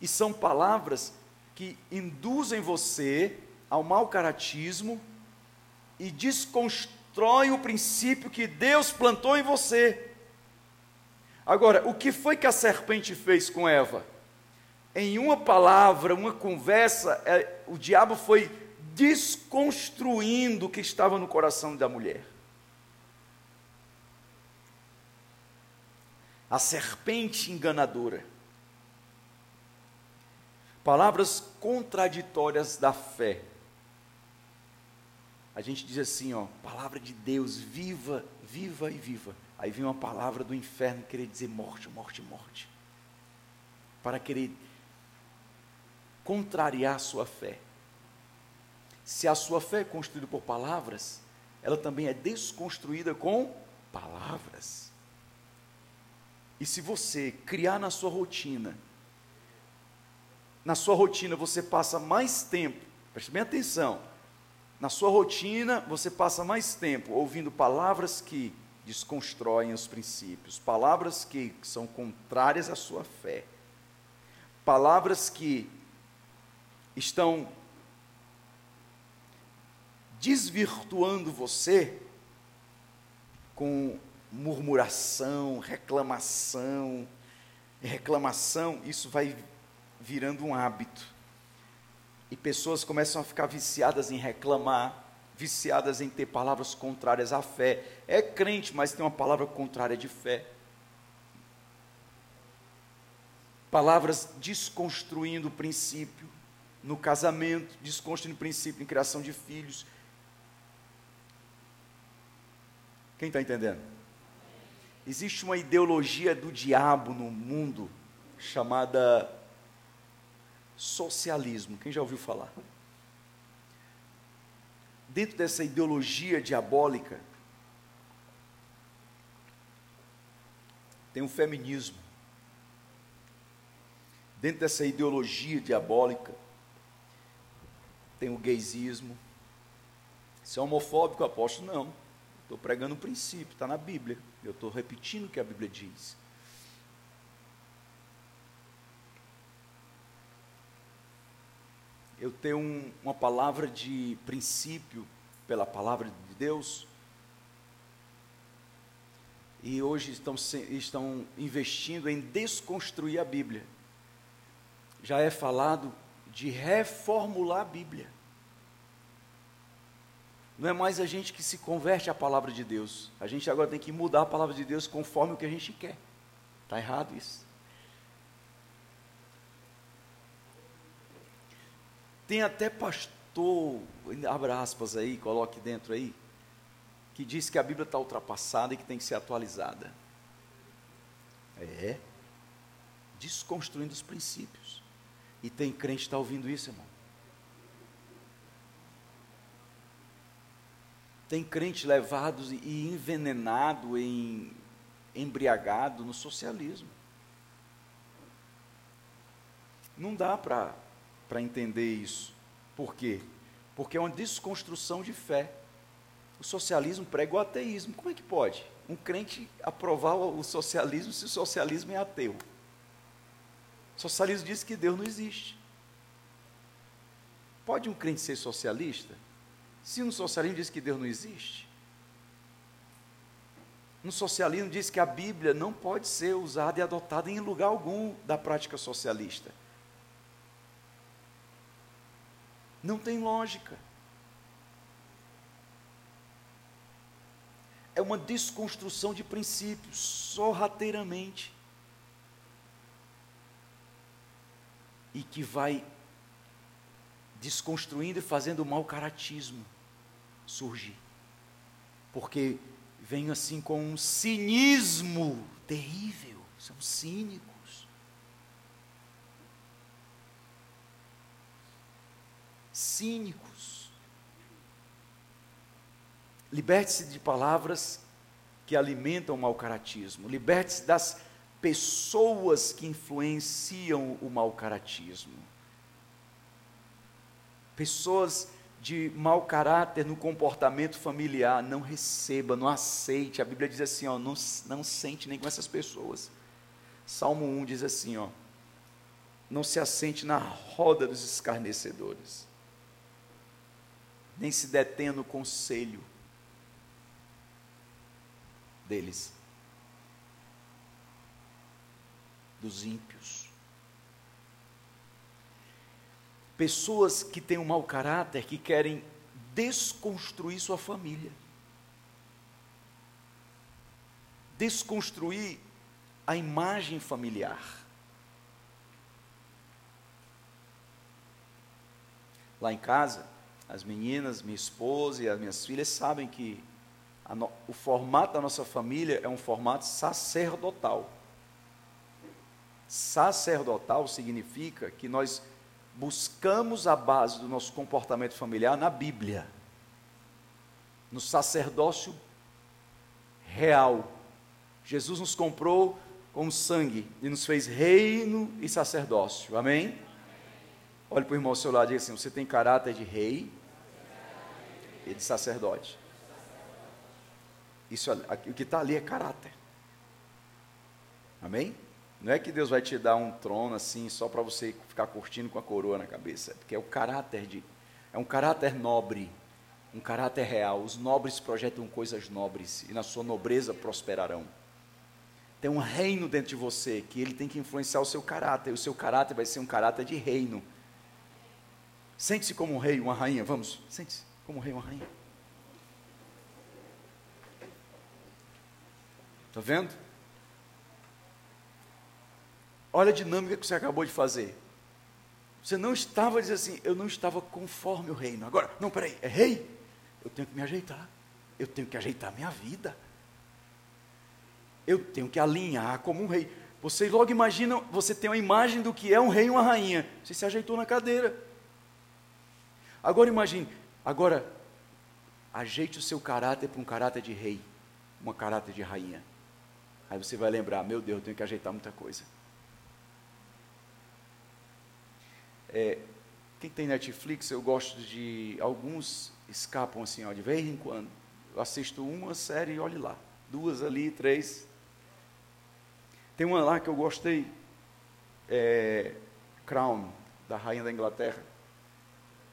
Speaker 1: E são palavras que induzem você ao mau caratismo e desconstroem o princípio que Deus plantou em você. Agora, o que foi que a serpente fez com Eva? Em uma palavra, uma conversa, é, o diabo foi desconstruindo o que estava no coração da mulher. A serpente enganadora. Palavras contraditórias da fé. A gente diz assim, ó, palavra de Deus, viva, viva e viva. Aí vem uma palavra do inferno querer dizer morte, morte, morte. Para querer contrariar a sua fé. Se a sua fé é construída por palavras, ela também é desconstruída com palavras. E se você criar na sua rotina, na sua rotina você passa mais tempo, preste bem atenção, na sua rotina você passa mais tempo ouvindo palavras que desconstroem os princípios, palavras que são contrárias à sua fé, palavras que estão desvirtuando você com murmuração, reclamação. reclamação, isso vai virando um hábito. E pessoas começam a ficar viciadas em reclamar, viciadas em ter palavras contrárias à fé. É crente, mas tem uma palavra contrária de fé. Palavras desconstruindo o princípio no casamento, desconstruindo o princípio em criação de filhos, Quem está entendendo? Existe uma ideologia do diabo no mundo chamada socialismo. Quem já ouviu falar? Dentro dessa ideologia diabólica, tem o feminismo. Dentro dessa ideologia diabólica, tem o gaysismo. Se é homofóbico, aposto não. Estou pregando um princípio, está na Bíblia. Eu estou repetindo o que a Bíblia diz. Eu tenho um, uma palavra de princípio pela palavra de Deus. E hoje estão, estão investindo em desconstruir a Bíblia. Já é falado de reformular a Bíblia. Não é mais a gente que se converte à palavra de Deus. A gente agora tem que mudar a palavra de Deus conforme o que a gente quer. Está errado isso. Tem até pastor, abra aspas aí, coloque dentro aí, que diz que a Bíblia está ultrapassada e que tem que ser atualizada. É. Desconstruindo os princípios. E tem crente que está ouvindo isso, irmão. Tem crente levado e envenenado, em, embriagado no socialismo. Não dá para entender isso. Por quê? Porque é uma desconstrução de fé. O socialismo prega o ateísmo. Como é que pode um crente aprovar o socialismo se o socialismo é ateu? O socialismo diz que Deus não existe. Pode um crente ser socialista? Se no socialismo diz que Deus não existe, no socialismo diz que a Bíblia não pode ser usada e adotada em lugar algum da prática socialista. Não tem lógica. É uma desconstrução de princípios, sorrateiramente. E que vai desconstruindo e fazendo o mau caratismo surgir. Porque vem assim com um cinismo terrível, são cínicos. Cínicos. Liberte-se de palavras que alimentam o mau caratismo. Liberte-se das pessoas que influenciam o mau caratismo. Pessoas de mau caráter no comportamento familiar, não receba, não aceite. A Bíblia diz assim, ó, não, não sente nem com essas pessoas. Salmo 1 diz assim, ó, não se assente na roda dos escarnecedores, nem se detenha no conselho deles, dos ímpios. Pessoas que têm um mau caráter, que querem desconstruir sua família. Desconstruir a imagem familiar. Lá em casa, as meninas, minha esposa e as minhas filhas sabem que no, o formato da nossa família é um formato sacerdotal. Sacerdotal significa que nós buscamos a base do nosso comportamento familiar na Bíblia, no sacerdócio real. Jesus nos comprou com sangue e nos fez reino e sacerdócio. Amém? Olhe para o irmão ao seu lado e diga assim: você tem caráter de rei e de sacerdote. Isso, o que está ali é caráter. Amém? Não é que Deus vai te dar um trono assim só para você ficar curtindo com a coroa na cabeça, porque é o caráter de é um caráter nobre, um caráter real. Os nobres projetam coisas nobres e na sua nobreza prosperarão. Tem um reino dentro de você que ele tem que influenciar o seu caráter, e o seu caráter vai ser um caráter de reino. Sente-se como um rei, uma rainha, vamos, sente-se como um rei, uma rainha. Está vendo? Olha a dinâmica que você acabou de fazer. Você não estava dizendo assim, eu não estava conforme o reino. Agora, não, peraí, é rei? Eu tenho que me ajeitar. Eu tenho que ajeitar a minha vida. Eu tenho que alinhar como um rei. Você logo imagina, você tem uma imagem do que é um rei e uma rainha. Você se ajeitou na cadeira. Agora imagine, agora ajeite o seu caráter para um caráter de rei, um caráter de rainha. Aí você vai lembrar, meu Deus, eu tenho que ajeitar muita coisa. É, quem tem Netflix, eu gosto de. Alguns escapam assim, ó, de vez em quando. Eu assisto uma série e olhe lá. Duas ali, três. Tem uma lá que eu gostei. É, Crown, da Rainha da Inglaterra.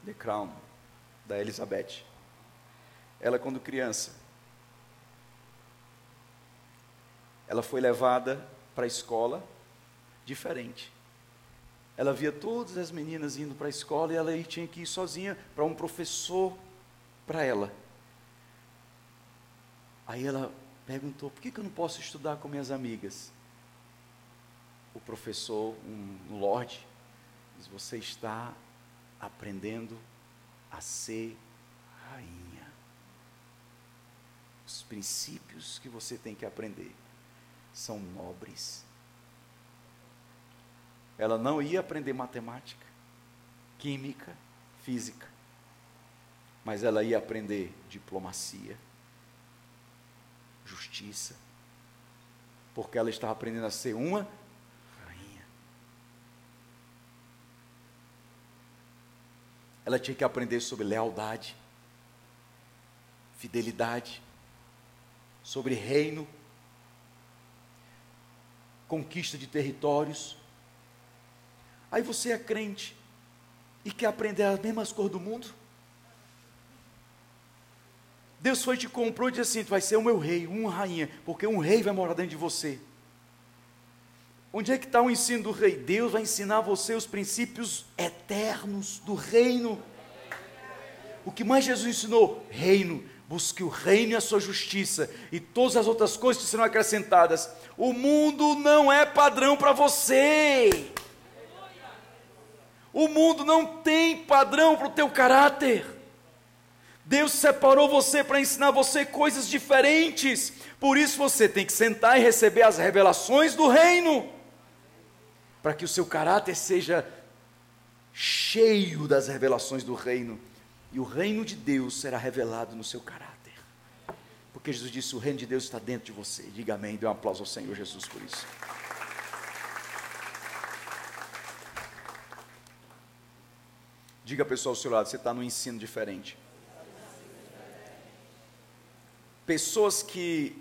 Speaker 1: The Crown, da Elizabeth. Ela, quando criança, ela foi levada para a escola diferente. Ela via todas as meninas indo para a escola e ela tinha que ir sozinha para um professor para ela. Aí ela perguntou: por que, que eu não posso estudar com minhas amigas? O professor, um, um lorde, diz: você está aprendendo a ser rainha. Os princípios que você tem que aprender são nobres. Ela não ia aprender matemática, química, física, mas ela ia aprender diplomacia, justiça, porque ela estava aprendendo a ser uma rainha. Ela tinha que aprender sobre lealdade, fidelidade, sobre reino, conquista de territórios. Aí você é crente e quer aprender as mesmas cores do mundo? Deus foi te comprou e disse assim: tu vai ser o meu rei, uma rainha, porque um rei vai morar dentro de você. Onde é que está o ensino do rei? Deus vai ensinar você os princípios eternos do reino. O que mais Jesus ensinou? Reino. Busque o reino e a sua justiça, e todas as outras coisas serão acrescentadas. O mundo não é padrão para você. O mundo não tem padrão para o teu caráter. Deus separou você para ensinar você coisas diferentes. Por isso você tem que sentar e receber as revelações do reino. Para que o seu caráter seja cheio das revelações do reino. E o reino de Deus será revelado no seu caráter. Porque Jesus disse: o reino de Deus está dentro de você. Diga amém. Dê um aplauso ao Senhor Jesus por isso. Diga pessoal ao seu lado: você está no ensino diferente. Pessoas que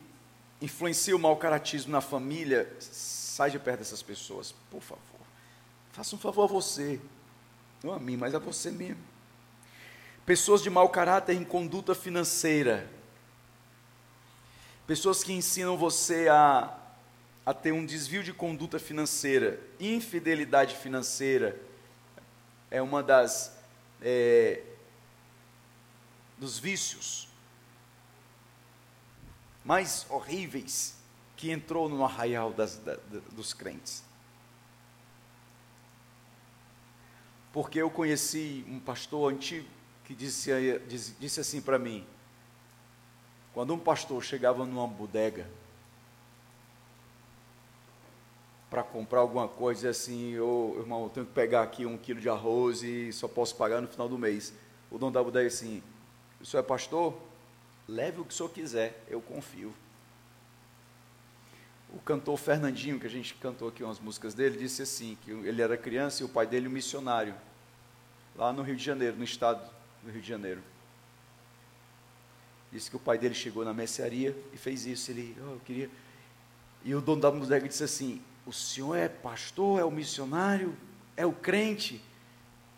Speaker 1: influenciam o mau caratismo na família, sai de perto dessas pessoas, por favor. Faça um favor a você, não a mim, mas a você mesmo. Pessoas de mau caráter em conduta financeira, pessoas que ensinam você a, a ter um desvio de conduta financeira, infidelidade financeira, é uma das é, dos vícios mais horríveis que entrou no arraial das, da, dos crentes. Porque eu conheci um pastor antigo que disse, disse, disse assim para mim: quando um pastor chegava numa bodega para comprar alguma coisa, dizia assim, oh, irmão, eu tenho que pegar aqui um quilo de arroz e só posso pagar no final do mês. O dono da bodega assim, o senhor é pastor? Leve o que o senhor quiser, eu confio. O cantor Fernandinho, que a gente cantou aqui umas músicas dele, disse assim, que ele era criança e o pai dele um missionário, lá no Rio de Janeiro, no estado do Rio de Janeiro. Disse que o pai dele chegou na mercearia e fez isso. Ele, oh, eu queria. E o dono da bodega disse assim: O senhor é pastor, é o missionário, é o crente?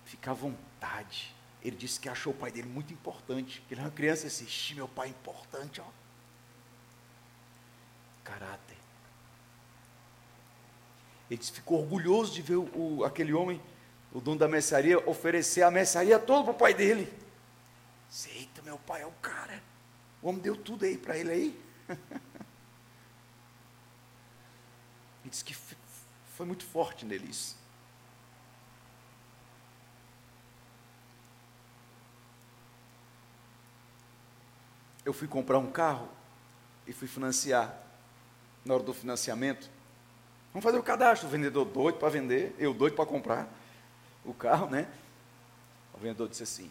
Speaker 1: Fica à vontade. Ele disse que achou o pai dele muito importante. Ele era uma criança e disse: meu pai é importante, ó. Caráter. Ele disse, ficou orgulhoso de ver o, o, aquele homem, o dono da mercearia, oferecer a mercearia toda para o pai dele. Eita, meu pai é o cara. O homem deu tudo aí para ele aí. Ele disse que foi muito forte nele isso. Eu fui comprar um carro e fui financiar. Na hora do financiamento, vamos fazer o cadastro. O vendedor doido para vender, eu doido para comprar o carro, né? O vendedor disse assim: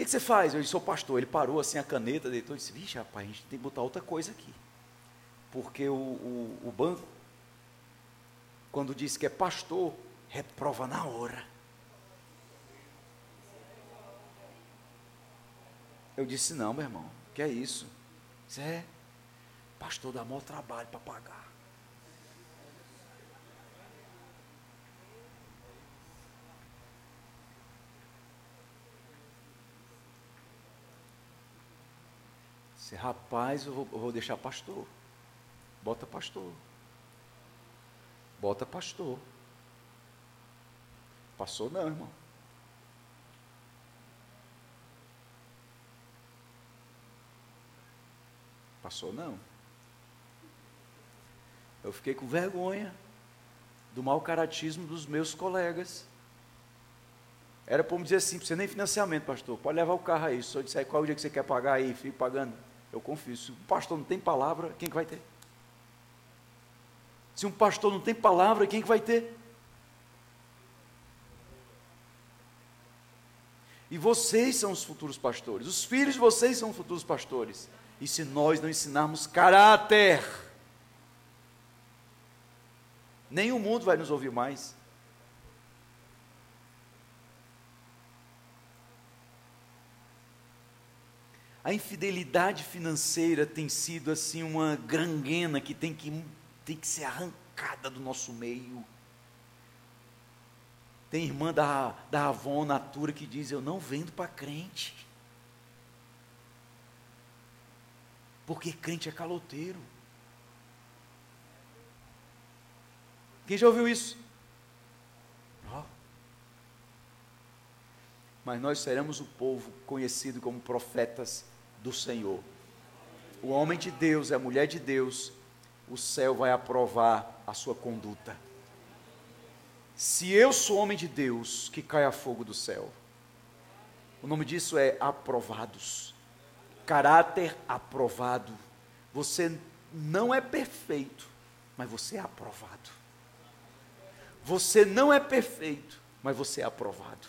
Speaker 1: que, que você faz? Eu disse, sou pastor. Ele parou assim a caneta, deitou e disse, vixe, rapaz, a gente tem que botar outra coisa aqui. Porque o, o, o banco, quando diz que é pastor, reprova na hora. Eu disse, não, meu irmão, que é isso? é, pastor dá maior trabalho para pagar. Você, rapaz, eu vou, eu vou deixar pastor. Bota pastor. Bota pastor. Passou não, irmão. Passou não. Eu fiquei com vergonha do mau caratismo dos meus colegas. Era para me dizer assim, você nem financiamento, pastor. Pode levar o carro aí. Se eu disser qual é o dia que você quer pagar aí, fique pagando. Eu confio. Se o pastor não tem palavra, quem que vai ter? Se um pastor não tem palavra, quem que vai ter? E vocês são os futuros pastores. Os filhos de vocês são os futuros pastores. E se nós não ensinarmos caráter, nem o mundo vai nos ouvir mais. A infidelidade financeira tem sido assim uma granguena que tem que, tem que ser arrancada do nosso meio. Tem irmã da, da Avon Natura que diz: Eu não vendo para crente. Porque crente é caloteiro. Quem já ouviu isso? Oh. Mas nós seremos o povo conhecido como profetas do Senhor. O homem de Deus, a mulher de Deus, o céu vai aprovar a sua conduta. Se eu sou homem de Deus, que caia fogo do céu. O nome disso é aprovados. Caráter aprovado. Você não é perfeito, mas você é aprovado. Você não é perfeito, mas você é aprovado.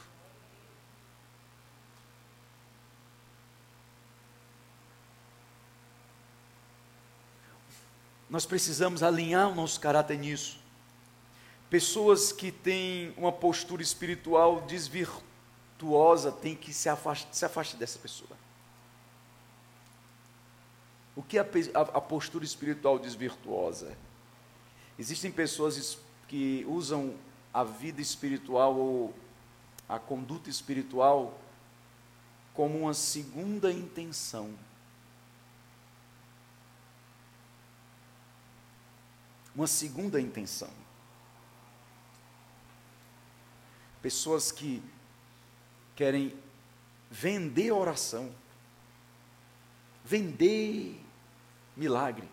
Speaker 1: Nós precisamos alinhar o nosso caráter nisso. Pessoas que têm uma postura espiritual desvirtuosa têm que se afastar, se afastar dessa pessoa. O que é a, a, a postura espiritual desvirtuosa? Existem pessoas que usam a vida espiritual ou a conduta espiritual como uma segunda intenção. Uma segunda intenção. Pessoas que querem vender oração, vender milagre.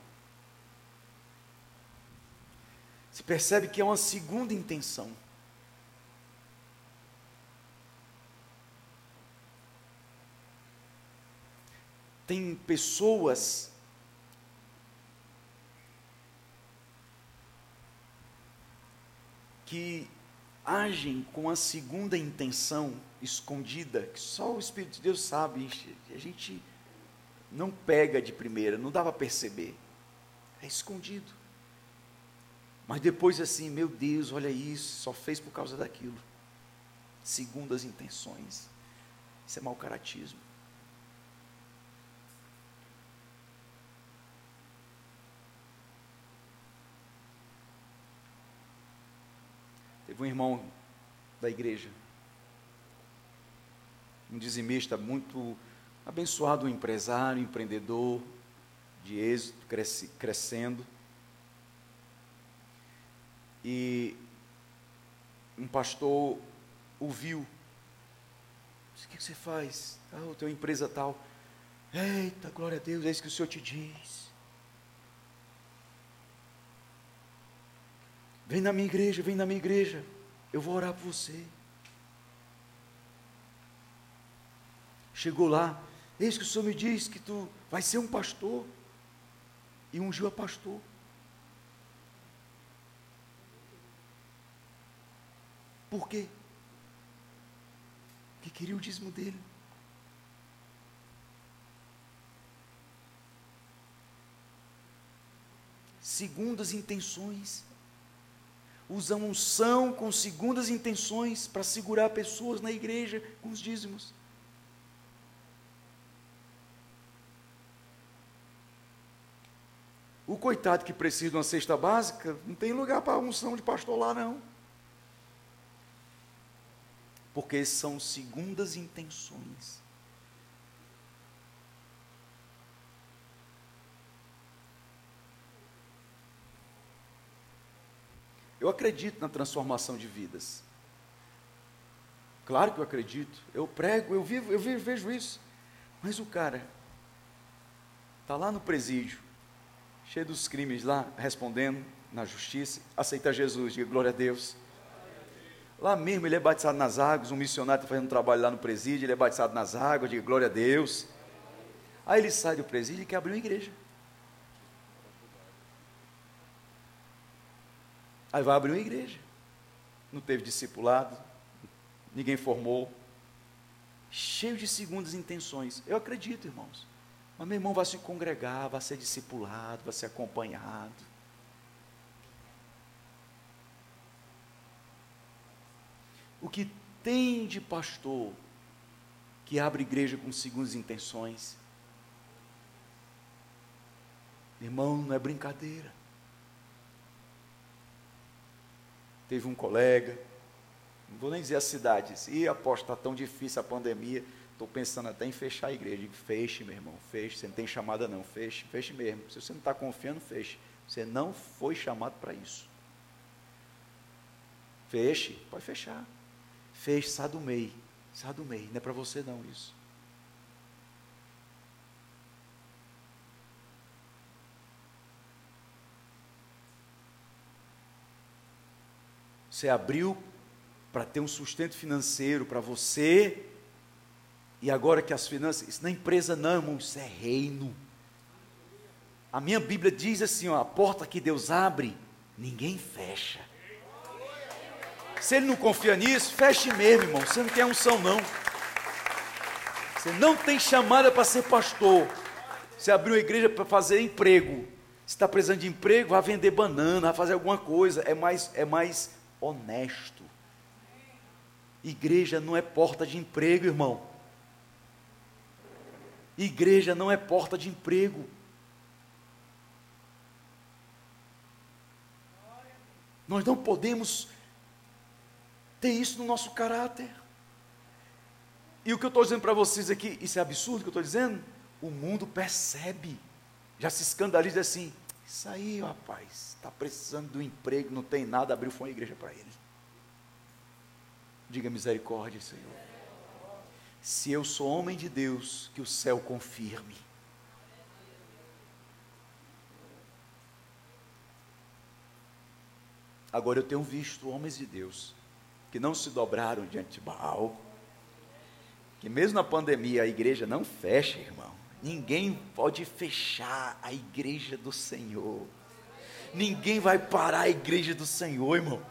Speaker 1: Se percebe que é uma segunda intenção. Tem pessoas que agem com a segunda intenção escondida, que só o Espírito de Deus sabe, a gente não pega de primeira, não dá para perceber, é escondido. Mas depois assim, meu Deus, olha isso, só fez por causa daquilo. Segundas intenções. Isso é mau caratismo. Um irmão da igreja, um dizimista muito abençoado, um empresário, empreendedor, de êxito, cresce, crescendo. E um pastor o viu. Disse, o que você faz? Ah, eu tenho empresa tal. Eita, glória a Deus, é isso que o Senhor te diz. Vem na minha igreja, vem na minha igreja. Eu vou orar por você. Chegou lá, eis que o Senhor me diz que tu vai ser um pastor. E ungiu a pastor. Por quê? Porque queria o dízimo dele. Segundo as intenções usam unção com segundas intenções para segurar pessoas na igreja com os dízimos. O coitado que precisa de uma cesta básica, não tem lugar para unção de pastor lá, não. Porque são segundas intenções. Eu acredito na transformação de vidas. Claro que eu acredito. Eu prego, eu vivo, eu vejo isso. Mas o cara está lá no presídio, cheio dos crimes lá, respondendo na justiça, aceita Jesus, diga glória a Deus. Lá mesmo ele é batizado nas águas, um missionário está fazendo um trabalho lá no presídio, ele é batizado nas águas, diga glória a Deus. Aí ele sai do presídio e quer abrir uma igreja. Aí vai abrir uma igreja. Não teve discipulado, ninguém formou. Cheio de segundas intenções. Eu acredito, irmãos. Mas meu irmão vai se congregar, vai ser discipulado, vai ser acompanhado. O que tem de pastor que abre igreja com segundas intenções? Irmão, não é brincadeira. Teve um colega, não vou nem dizer a cidade, e aposto, está tão difícil a pandemia, estou pensando até em fechar a igreja. Digo, feche, meu irmão, feche, você não tem chamada não, feche, feche mesmo. Se você não está confiando, feche. Você não foi chamado para isso. Feche, pode fechar. Feche, sai do meio, sai do meio, não é para você não isso. Você abriu para ter um sustento financeiro para você. E agora que as finanças, isso não é empresa não, irmão, isso é reino. A minha Bíblia diz assim, ó, a porta que Deus abre, ninguém fecha. Se ele não confia nisso, feche mesmo, irmão. Você não tem unção não. Você não tem chamada para ser pastor. Você abriu uma igreja para fazer emprego. Se está precisando de emprego, vai vender banana, vai fazer alguma coisa. É mais, é mais honesto. Igreja não é porta de emprego, irmão. Igreja não é porta de emprego. Nós não podemos ter isso no nosso caráter. E o que eu estou dizendo para vocês aqui, isso é absurdo que eu estou dizendo? O mundo percebe, já se escandaliza assim, isso aí, rapaz, está precisando de um emprego, não tem nada, abriu foi uma igreja para ele. Diga misericórdia, Senhor. Se eu sou homem de Deus, que o céu confirme. Agora eu tenho visto homens de Deus que não se dobraram diante de Baal, que mesmo na pandemia a igreja não fecha, irmão. Ninguém pode fechar a igreja do Senhor. Ninguém vai parar a igreja do Senhor, irmão.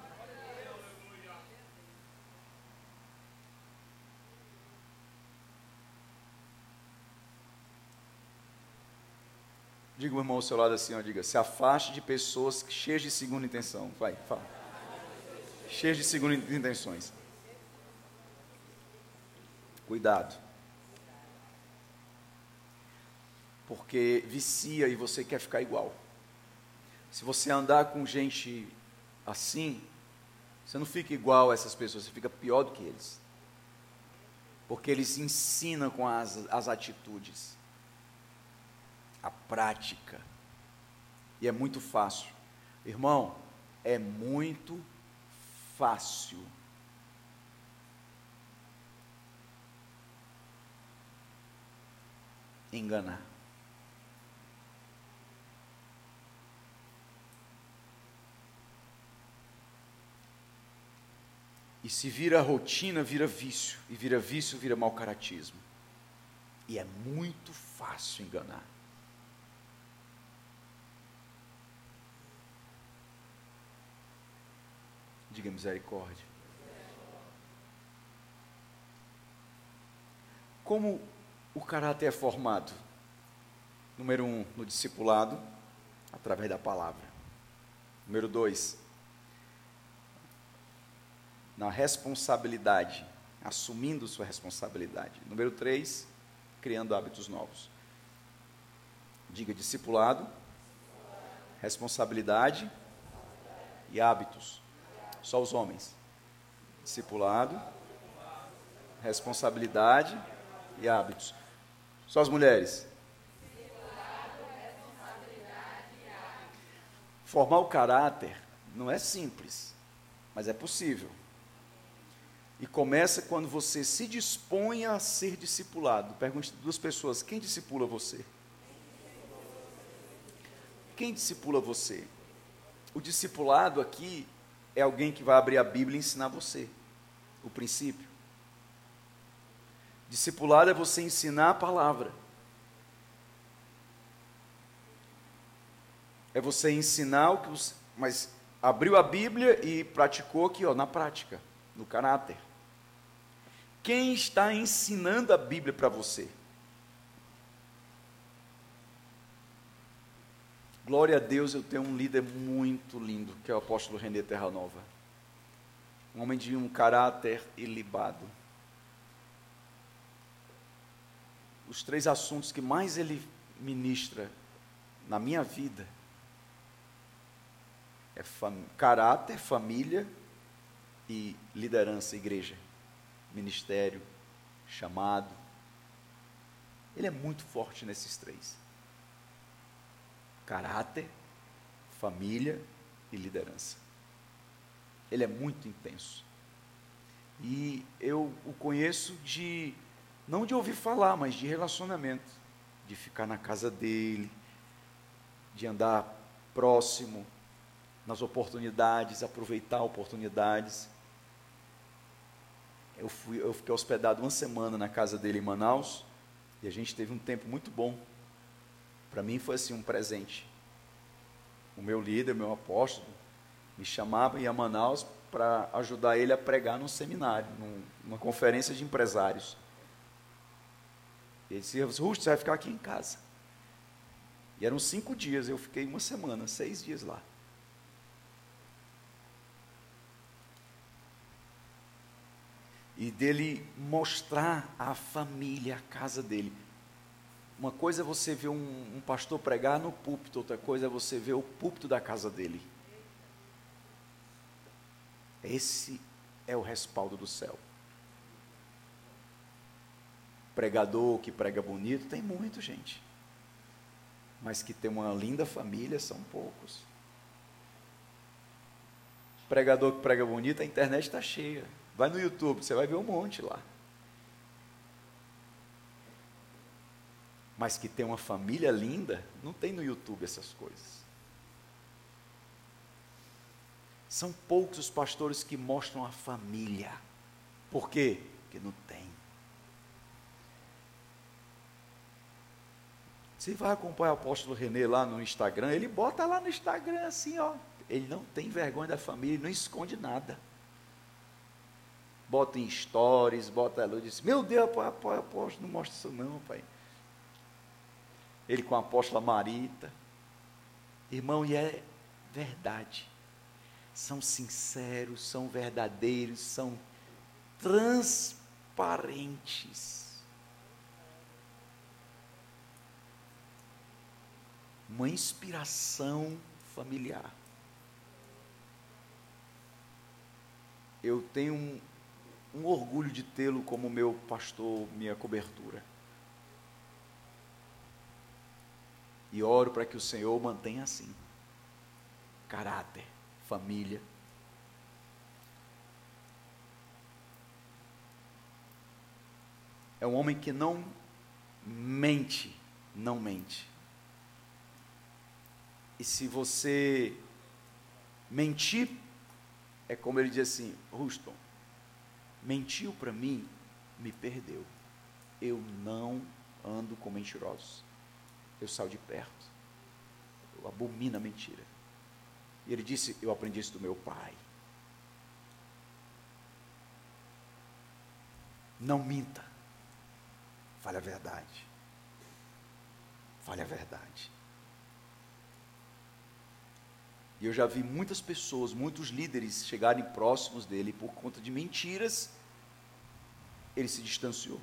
Speaker 1: Diga o irmão ao seu lado assim, ó, diga, se afaste de pessoas cheias de segunda intenção. Vai, fala. Cheias de segunda intenções. Cuidado. Porque vicia e você quer ficar igual. Se você andar com gente assim, você não fica igual a essas pessoas, você fica pior do que eles. Porque eles ensinam com as, as atitudes, a prática. E é muito fácil. Irmão, é muito fácil. Enganar. E se vira rotina, vira vício. E vira vício, vira mau caratismo. E é muito fácil enganar. Diga misericórdia. Como o caráter é formado? Número um, no discipulado, através da palavra. Número dois, na responsabilidade, assumindo sua responsabilidade. Número três, criando hábitos novos. Diga discipulado, responsabilidade e hábitos. Só os homens. Discipulado, responsabilidade e hábitos. Só as mulheres. Formar o caráter não é simples, mas é possível. E começa quando você se dispõe a ser discipulado. Pergunte duas pessoas: quem discipula você? Quem discipula você? O discipulado aqui é alguém que vai abrir a Bíblia e ensinar você o princípio. Discipulado é você ensinar a palavra. É você ensinar o que os, mas abriu a Bíblia e praticou aqui, ó, na prática, no caráter. Quem está ensinando a Bíblia para você? Glória a Deus, eu tenho um líder muito lindo, que é o apóstolo René Terra Nova. Um homem de um caráter ilibado. Os três assuntos que mais ele ministra na minha vida é fam caráter, família e liderança, igreja, ministério, chamado. Ele é muito forte nesses três caráter, família e liderança. Ele é muito intenso. E eu o conheço de, não de ouvir falar, mas de relacionamento, de ficar na casa dele, de andar próximo, nas oportunidades, aproveitar oportunidades. Eu, fui, eu fiquei hospedado uma semana na casa dele em Manaus e a gente teve um tempo muito bom para mim foi assim um presente. O meu líder, meu apóstolo, me chamava e ia a Manaus para ajudar ele a pregar num seminário, numa conferência de empresários. Ele disse, Rusto, você vai ficar aqui em casa. E eram cinco dias, eu fiquei uma semana, seis dias lá. E dele mostrar a família, a casa dele. Uma coisa é você ver um, um, pastor pregar no púlpito, outra coisa é você ver o púlpito da casa dele. Esse é o respaldo do céu. Pregador que prega bonito, tem muito, gente. Mas que tem uma linda família, são poucos. Pregador que prega bonito, a internet está cheia. Vai no YouTube, você vai ver um monte lá. mas que tem uma família linda, não tem no YouTube essas coisas. São poucos os pastores que mostram a família. Por quê? Porque não tem. Você vai acompanhar o apóstolo Renê lá no Instagram, ele bota lá no Instagram assim, ó. Ele não tem vergonha da família, ele não esconde nada. Bota em stories, bota ela diz, meu Deus, apóstolo, não mostra isso não, pai ele com a apóstola Marita. Irmão, e é verdade. São sinceros, são verdadeiros, são transparentes. Uma inspiração familiar. Eu tenho um, um orgulho de tê-lo como meu pastor, minha cobertura. E oro para que o Senhor mantenha assim caráter, família. É um homem que não mente, não mente. E se você mentir, é como ele diz assim: Ruston, mentiu para mim, me perdeu. Eu não ando com mentirosos eu saio de perto. Eu abomino a mentira. E ele disse: Eu aprendi isso do meu pai. Não minta. Fale a verdade. Fale a verdade. E eu já vi muitas pessoas, muitos líderes chegarem próximos dele por conta de mentiras, ele se distanciou.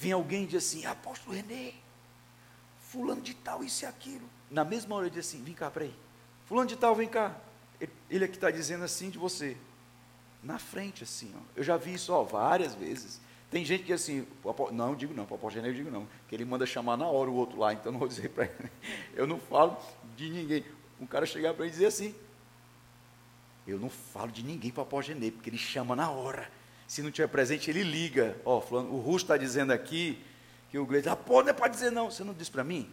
Speaker 1: vem alguém e diz assim, apóstolo Renê, fulano de tal, isso e aquilo. Na mesma hora ele diz assim, vem cá, peraí. Fulano de tal, vem cá. Ele, é que está dizendo assim de você. Na frente, assim, ó. Eu já vi isso ó, várias vezes. Tem gente que assim, não, digo não, para o apóstolo Renê eu digo não, que ele manda chamar na hora o outro lá, então não vou dizer para ele. Eu não falo de ninguém. Um cara chegar para ele e dizer assim, eu não falo de ninguém para Renê, porque ele chama na hora. Se não tiver presente, ele liga. Ó, oh, o Russo está dizendo aqui que o Gleice, ah, pô, não é para dizer não. Você não disse para mim?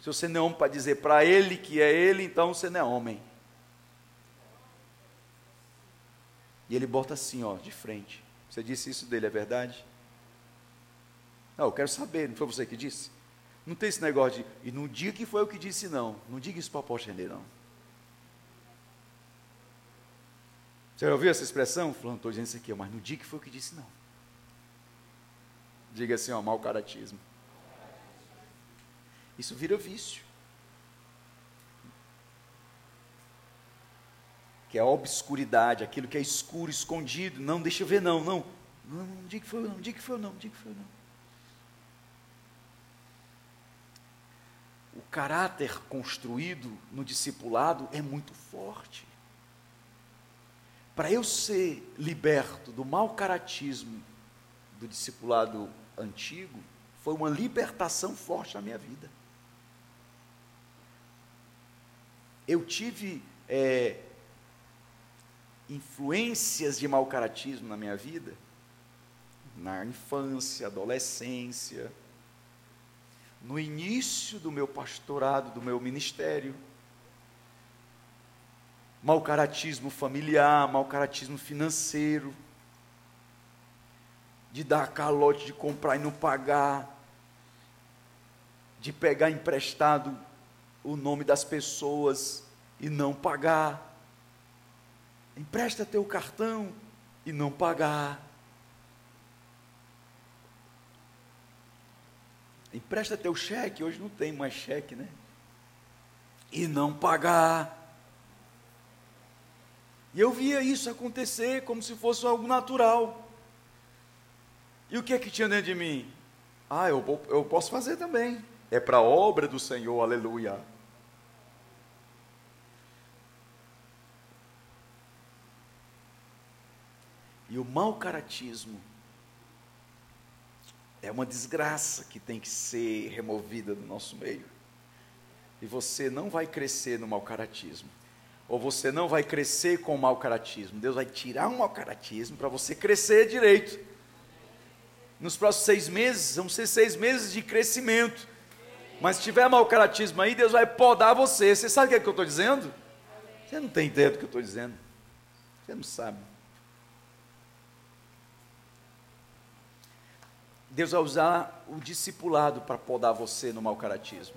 Speaker 1: Se você não é homem para dizer para ele que é ele, então você não é homem. E ele bota assim, ó, de frente. Você disse isso dele, é verdade? Não, eu quero saber, não foi você que disse? Não tem esse negócio de, e não diga que foi eu que disse, não. Não diga isso para o apóstolo não. Você já ouviu essa expressão? Falando, estou dizendo isso aqui, mas não diga que foi o que disse, não. Diga assim, ó, mau caratismo. Isso vira vício. Que é a obscuridade, aquilo que é escuro, escondido. Não, deixa eu ver, não, não. Não, não diga que foi, não, diga que foi, não, diga que foi, não. O caráter construído no discipulado é muito forte. Para eu ser liberto do mau caratismo do discipulado antigo, foi uma libertação forte na minha vida. Eu tive é, influências de mau caratismo na minha vida, na infância, adolescência, no início do meu pastorado, do meu ministério mau caratismo familiar, mau caratismo financeiro, de dar calote, de comprar e não pagar, de pegar emprestado o nome das pessoas e não pagar. Empresta teu cartão e não pagar. Empresta teu cheque, hoje não tem mais cheque, né? E não pagar. E eu via isso acontecer como se fosse algo natural. E o que é que tinha dentro de mim? Ah, eu, eu posso fazer também. É para a obra do Senhor, aleluia. E o mau caratismo é uma desgraça que tem que ser removida do nosso meio. E você não vai crescer no mau caratismo ou você não vai crescer com o mau caratismo. Deus vai tirar o mau caratismo para você crescer direito. Nos próximos seis meses, vão ser seis meses de crescimento. Mas se tiver mau caratismo aí, Deus vai podar você. Você sabe o que, é que eu estou dizendo? Você não tem ideia do que eu estou dizendo. Você não sabe. Deus vai usar o discipulado para podar você no mau caratismo.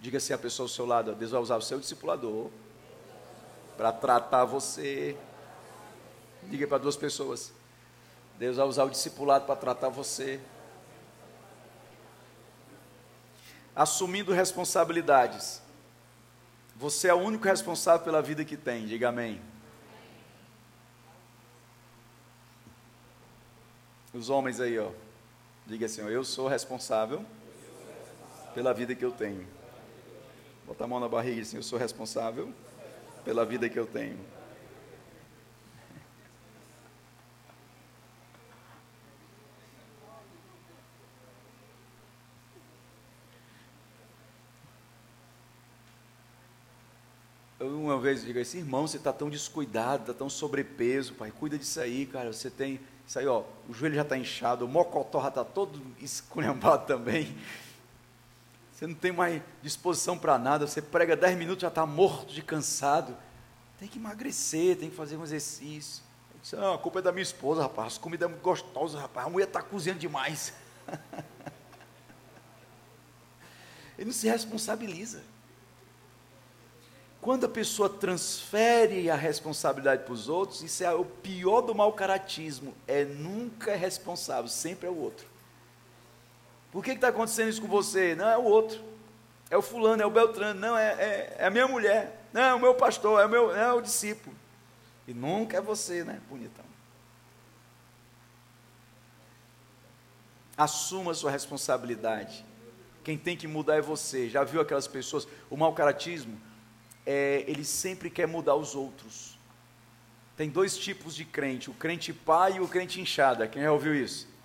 Speaker 1: Diga assim a pessoa ao seu lado: Deus vai usar o seu discipulador para tratar você. Diga para duas pessoas. Deus vai usar o discipulado para tratar você. Assumindo responsabilidades. Você é o único responsável pela vida que tem. Diga amém. Os homens aí, ó. Diga assim, ó, eu sou responsável pela vida que eu tenho. Bota a mão na barriga e assim, eu sou responsável pela vida que eu tenho. Uma vez digo assim, irmão, você está tão descuidado, está tão sobrepeso, pai, cuida disso aí, cara. Você tem isso aí, ó, o joelho já está inchado, o mocotó já está todo esculhambado também. Você não tem mais disposição para nada, você prega 10 minutos já está morto de cansado. Tem que emagrecer, tem que fazer um exercício. Eu disse, não, a culpa é da minha esposa, rapaz. As comidas é muito rapaz. A mulher está cozinhando demais. Ele não se responsabiliza. Quando a pessoa transfere a responsabilidade para os outros, isso é o pior do mau caratismo. É nunca é responsável, sempre é o outro. Por que está acontecendo isso com você? Não, é o outro. É o fulano, é o Beltrano. Não, é, é, é a minha mulher. Não, é o meu pastor, é o meu é o discípulo. E nunca é você, né, bonitão? Assuma a sua responsabilidade. Quem tem que mudar é você. Já viu aquelas pessoas? O mau caratismo, é, ele sempre quer mudar os outros. Tem dois tipos de crente: o crente pai e o crente inchada. Quem já ouviu isso?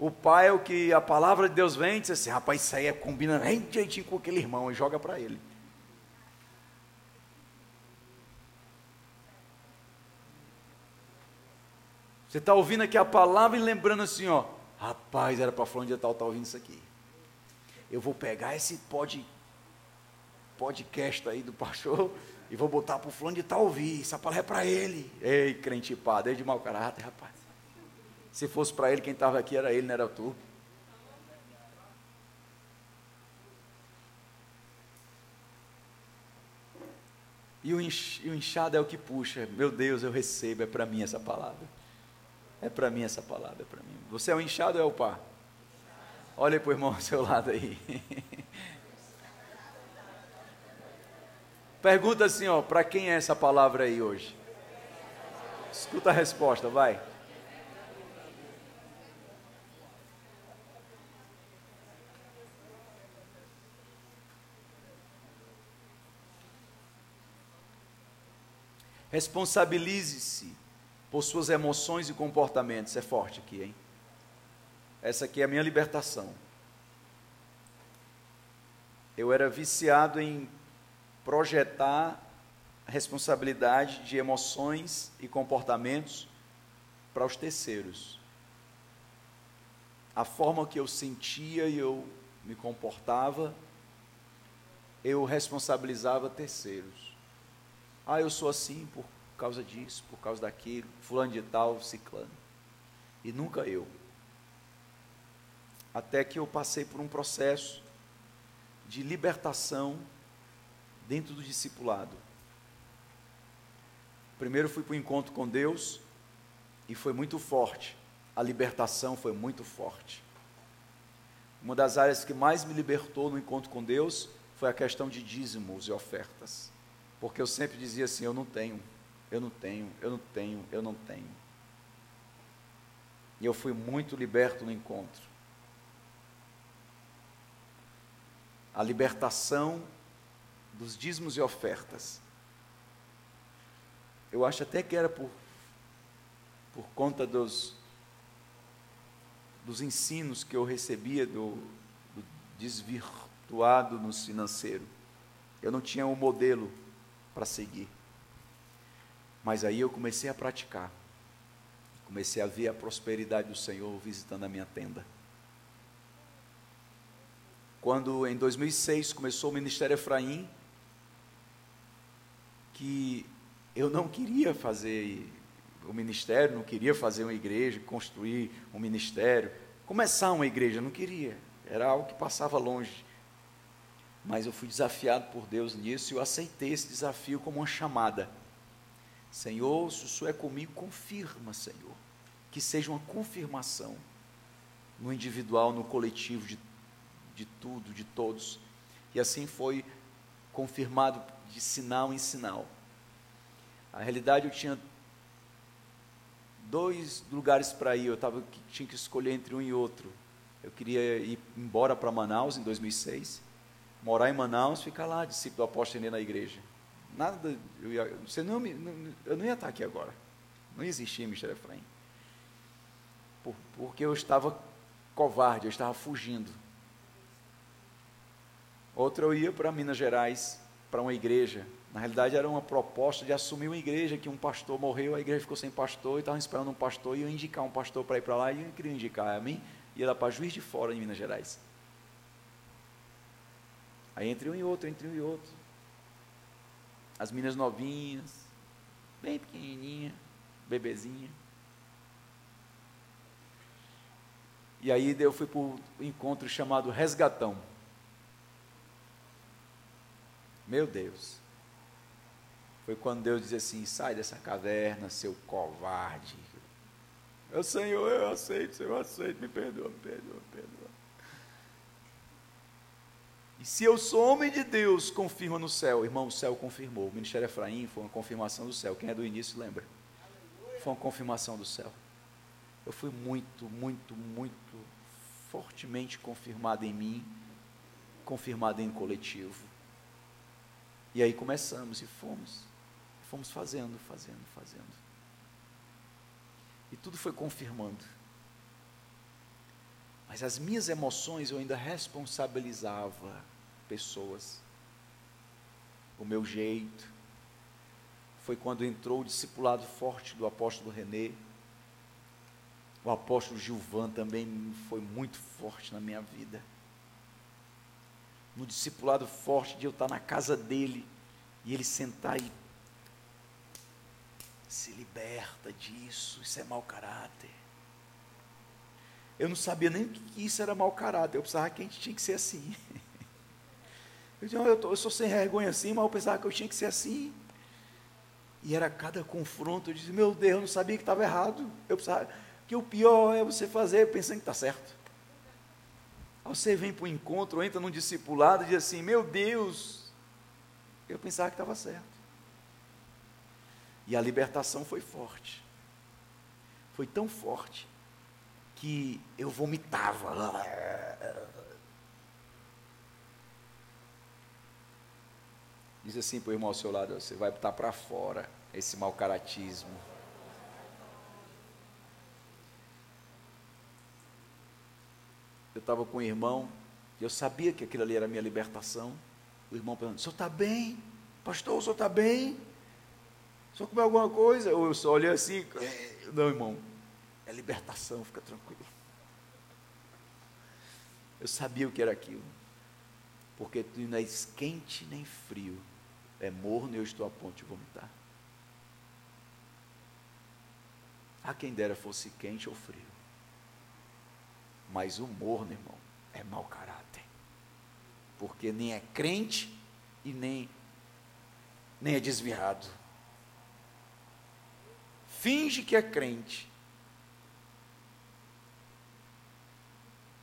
Speaker 1: O pai é o que a palavra de Deus vem diz assim: rapaz, isso aí é combina bem direitinho com aquele irmão e joga para ele. Você está ouvindo aqui a palavra e lembrando assim, ó, rapaz, era para falar onde tal, está ouvindo isso aqui eu vou pegar esse pod, podcast aí do pastor e vou botar para o fulano de tal ouvir. Essa palavra é para ele. Ei, crente pá, desde mau caráter, rapaz. Se fosse para ele, quem estava aqui era ele, não era tu. E o inchado é o que puxa. Meu Deus, eu recebo, é para mim essa palavra. É para mim essa palavra, é para mim. Você é o inchado ou é o pá? Olha para o irmão ao seu lado aí. Pergunta assim, ó, para quem é essa palavra aí hoje? Escuta a resposta, vai. Responsabilize-se por suas emoções e comportamentos. É forte aqui, hein? Essa aqui é a minha libertação. Eu era viciado em projetar a responsabilidade de emoções e comportamentos para os terceiros. A forma que eu sentia e eu me comportava, eu responsabilizava terceiros. Ah, eu sou assim por causa disso, por causa daquilo, fulano de tal, ciclano. E nunca eu até que eu passei por um processo de libertação dentro do discipulado. Primeiro fui para o encontro com Deus e foi muito forte. A libertação foi muito forte. Uma das áreas que mais me libertou no encontro com Deus foi a questão de dízimos e ofertas. Porque eu sempre dizia assim: eu não tenho, eu não tenho, eu não tenho, eu não tenho. E eu fui muito liberto no encontro. a libertação dos dízimos e ofertas. Eu acho até que era por, por conta dos, dos ensinos que eu recebia do, do desvirtuado no financeiro. Eu não tinha um modelo para seguir. Mas aí eu comecei a praticar. Comecei a ver a prosperidade do Senhor visitando a minha tenda quando em 2006 começou o Ministério Efraim, que eu não queria fazer o ministério, não queria fazer uma igreja, construir um ministério, começar uma igreja, não queria, era algo que passava longe. Mas eu fui desafiado por Deus nisso e eu aceitei esse desafio como uma chamada. Senhor, se o Senhor é comigo, confirma, Senhor, que seja uma confirmação no individual, no coletivo de de tudo, de todos. E assim foi confirmado de sinal em sinal. A realidade eu tinha dois lugares para ir, eu tava, tinha que escolher entre um e outro. Eu queria ir embora para Manaus em 2006, morar em Manaus, ficar lá, discípulo do apóstolo na igreja. Nada, eu, ia, você não, eu não ia estar aqui agora. Não existia Mistério Efraim. Por, porque eu estava covarde, eu estava fugindo. Outra eu ia para Minas Gerais, para uma igreja. Na realidade era uma proposta de assumir uma igreja que um pastor morreu, a igreja ficou sem pastor e estavam esperando um pastor e eu indicar um pastor para ir para lá e eu queria indicar a mim ia lá para Juiz de Fora, em Minas Gerais. Aí entre um e outro, entre um e outro. As minas novinhas, bem pequenininha, bebezinha. E aí eu fui para o encontro chamado Resgatão. Meu Deus. Foi quando Deus disse assim: sai dessa caverna, seu covarde. Eu, Senhor, eu aceito, Senhor, eu aceito, me perdoa, me perdoa, me perdoa. E se eu sou homem de Deus, confirma no céu. Irmão, o céu confirmou. O ministério Efraim foi uma confirmação do céu. Quem é do início lembra? Foi uma confirmação do céu. Eu fui muito, muito, muito fortemente confirmada em mim, confirmada em coletivo. E aí começamos e fomos, fomos fazendo, fazendo, fazendo. E tudo foi confirmando. Mas as minhas emoções eu ainda responsabilizava pessoas. O meu jeito. Foi quando entrou o discipulado forte do apóstolo René. O apóstolo Gilvan também foi muito forte na minha vida. No discipulado forte de eu estar na casa dele e ele sentar e se liberta disso, isso é mau caráter. Eu não sabia nem que isso era mau caráter, eu pensava que a gente tinha que ser assim. Eu, dizia, eu, tô, eu sou sem vergonha assim, mas eu pensava que eu tinha que ser assim. E era cada confronto, eu dizia, meu Deus, eu não sabia que estava errado. Eu pensava que o pior é você fazer pensando que está certo. Aí você vem para o encontro, entra num discipulado e diz assim, meu Deus, eu pensava que estava certo. E a libertação foi forte. Foi tão forte que eu vomitava. Diz assim para o irmão ao seu lado: você vai botar para fora esse mau caratismo. Eu estava com o irmão, e eu sabia que aquilo ali era a minha libertação. O irmão perguntou: o senhor está bem? Pastor, o senhor está bem? O senhor comeu alguma coisa? Ou eu só olhei assim: não, irmão, é libertação, fica tranquilo. Eu sabia o que era aquilo. Porque tu não és quente nem frio, é morno e eu estou a ponto de vomitar. A quem dera fosse quente ou frio. Mas o morno, irmão, é mau caráter. Porque nem é crente e nem, nem é desviado. Finge que é crente,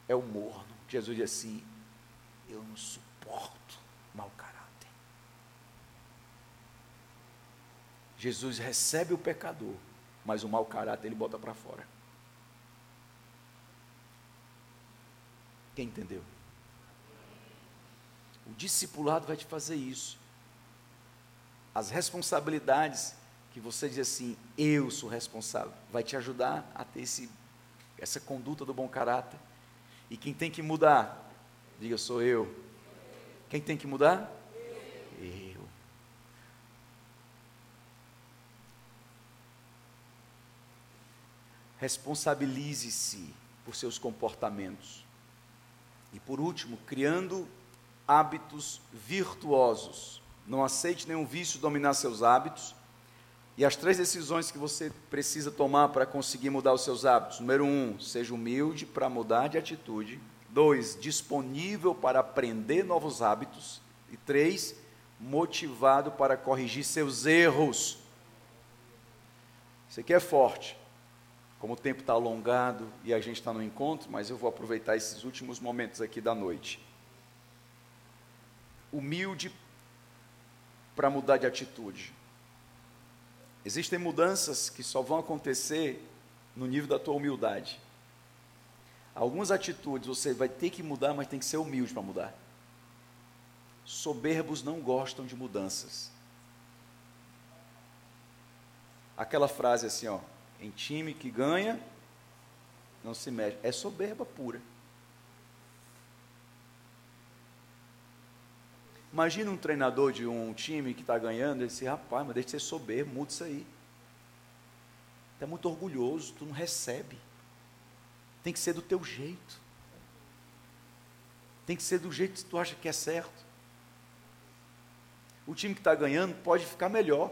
Speaker 1: é o morno. Jesus diz assim: Eu não suporto mau caráter. Jesus recebe o pecador, mas o mau caráter ele bota para fora. Quem entendeu? O discipulado vai te fazer isso. As responsabilidades que você diz assim, eu sou responsável, vai te ajudar a ter esse, essa conduta do bom caráter. E quem tem que mudar? Diga, sou eu. Quem tem que mudar? Eu. Responsabilize-se por seus comportamentos. E por último, criando hábitos virtuosos. Não aceite nenhum vício dominar seus hábitos. E as três decisões que você precisa tomar para conseguir mudar os seus hábitos: número um, seja humilde para mudar de atitude. Dois, disponível para aprender novos hábitos. E três, motivado para corrigir seus erros. Isso aqui é forte. Como o tempo está alongado e a gente está no encontro, mas eu vou aproveitar esses últimos momentos aqui da noite. Humilde para mudar de atitude. Existem mudanças que só vão acontecer no nível da tua humildade. Algumas atitudes você vai ter que mudar, mas tem que ser humilde para mudar. Soberbos não gostam de mudanças. Aquela frase assim, ó, em time que ganha, não se mexe. É soberba pura. Imagina um treinador de um time que está ganhando, ele diz, rapaz, mas deixa de ser soberbo, muda isso aí. Tu é muito orgulhoso, tu não recebe. Tem que ser do teu jeito. Tem que ser do jeito que tu acha que é certo. O time que está ganhando pode ficar melhor.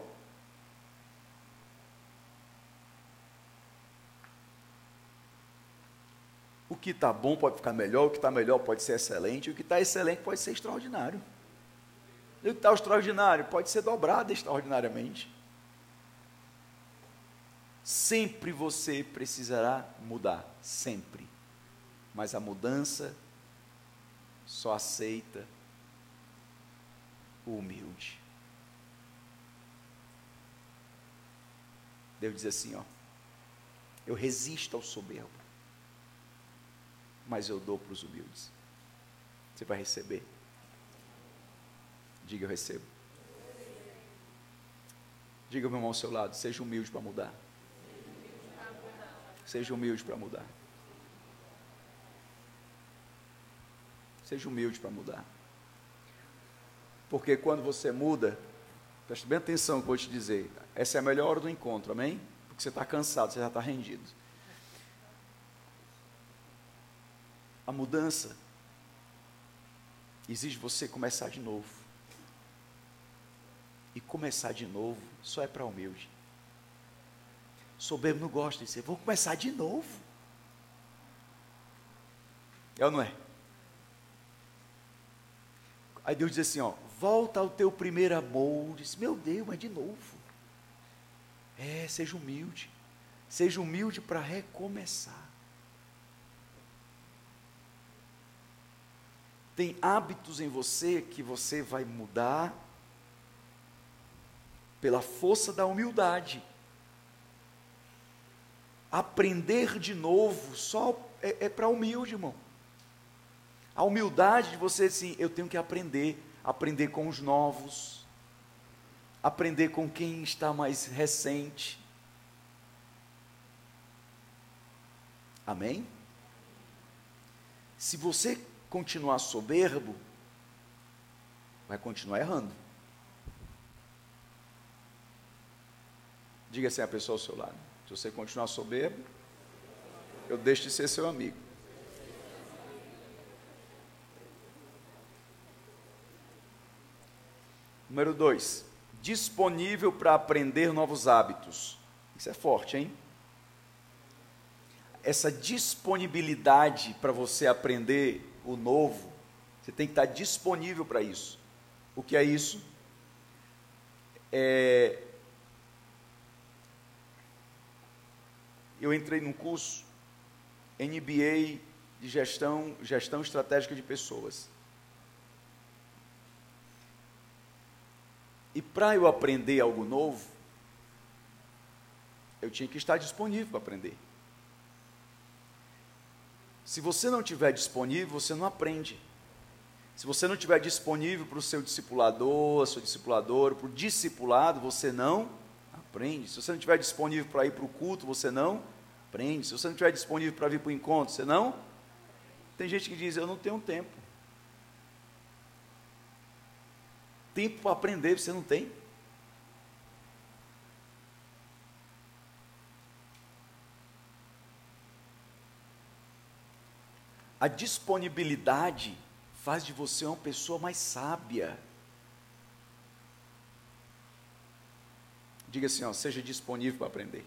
Speaker 1: O que está bom pode ficar melhor, o que está melhor pode ser excelente, o que está excelente pode ser extraordinário. E o que está extraordinário pode ser dobrado extraordinariamente. Sempre você precisará mudar, sempre. Mas a mudança só aceita o humilde. Deus diz assim, ó, eu resisto ao soberbo. Mas eu dou para os humildes. Você vai receber. Diga eu recebo. Diga meu irmão ao seu lado, seja humilde para mudar. Seja humilde para mudar. Seja humilde para mudar. Porque quando você muda, preste bem atenção que eu vou te dizer, essa é a melhor hora do encontro, amém? Porque você está cansado, você já está rendido. A mudança exige você começar de novo. E começar de novo só é para humilde. Soberbo não gosta de dizer, vou começar de novo. É ou não é? Aí Deus diz assim: ó, volta ao teu primeiro amor. Diz, meu Deus, mas de novo. É, seja humilde. Seja humilde para recomeçar. Tem hábitos em você que você vai mudar pela força da humildade. Aprender de novo só é, é para humilde, irmão. A humildade de você, assim, eu tenho que aprender, aprender com os novos, aprender com quem está mais recente. Amém? Se você continuar soberbo, vai continuar errando. Diga assim a pessoa ao seu lado: se você continuar soberbo, eu deixo de ser seu amigo. Número dois, disponível para aprender novos hábitos. Isso é forte, hein? Essa disponibilidade para você aprender o novo, você tem que estar disponível para isso. O que é isso? É... Eu entrei num curso NBA de gestão, gestão estratégica de pessoas. E para eu aprender algo novo, eu tinha que estar disponível para aprender. Se você não estiver disponível, você não aprende. Se você não estiver disponível para o seu discipulador, a sua discipuladora, para o discipulado, você não aprende. Se você não estiver disponível para ir para o culto, você não aprende. Se você não estiver disponível para vir para o encontro, você não. Tem gente que diz: Eu não tenho tempo. tempo para aprender, você não tem? A disponibilidade faz de você uma pessoa mais sábia. Diga assim, ó, seja disponível para aprender.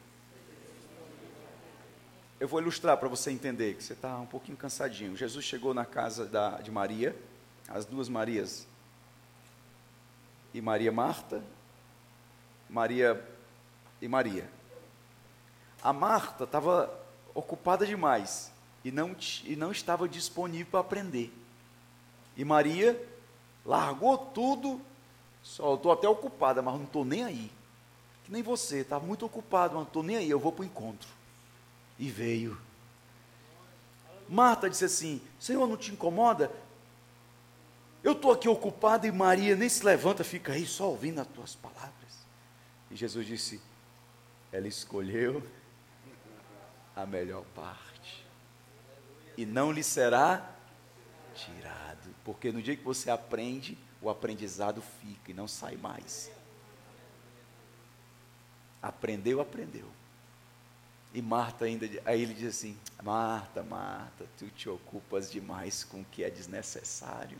Speaker 1: Eu vou ilustrar para você entender que você está um pouquinho cansadinho. Jesus chegou na casa da, de Maria, as duas Marias, e Maria Marta, Maria e Maria. A Marta estava ocupada demais e não, e não estava disponível para aprender. E Maria largou tudo, só estou até ocupada, mas não estou nem aí. Que nem você, estava muito ocupado, mas não estou nem aí, eu vou para o encontro. E veio. Marta disse assim: Senhor, não te incomoda? Eu estou aqui ocupado e Maria nem se levanta, fica aí só ouvindo as tuas palavras. E Jesus disse: Ela escolheu a melhor parte, e não lhe será tirado, porque no dia que você aprende, o aprendizado fica e não sai mais. Aprendeu, aprendeu. E Marta ainda, aí ele diz assim: Marta, Marta, tu te ocupas demais com o que é desnecessário.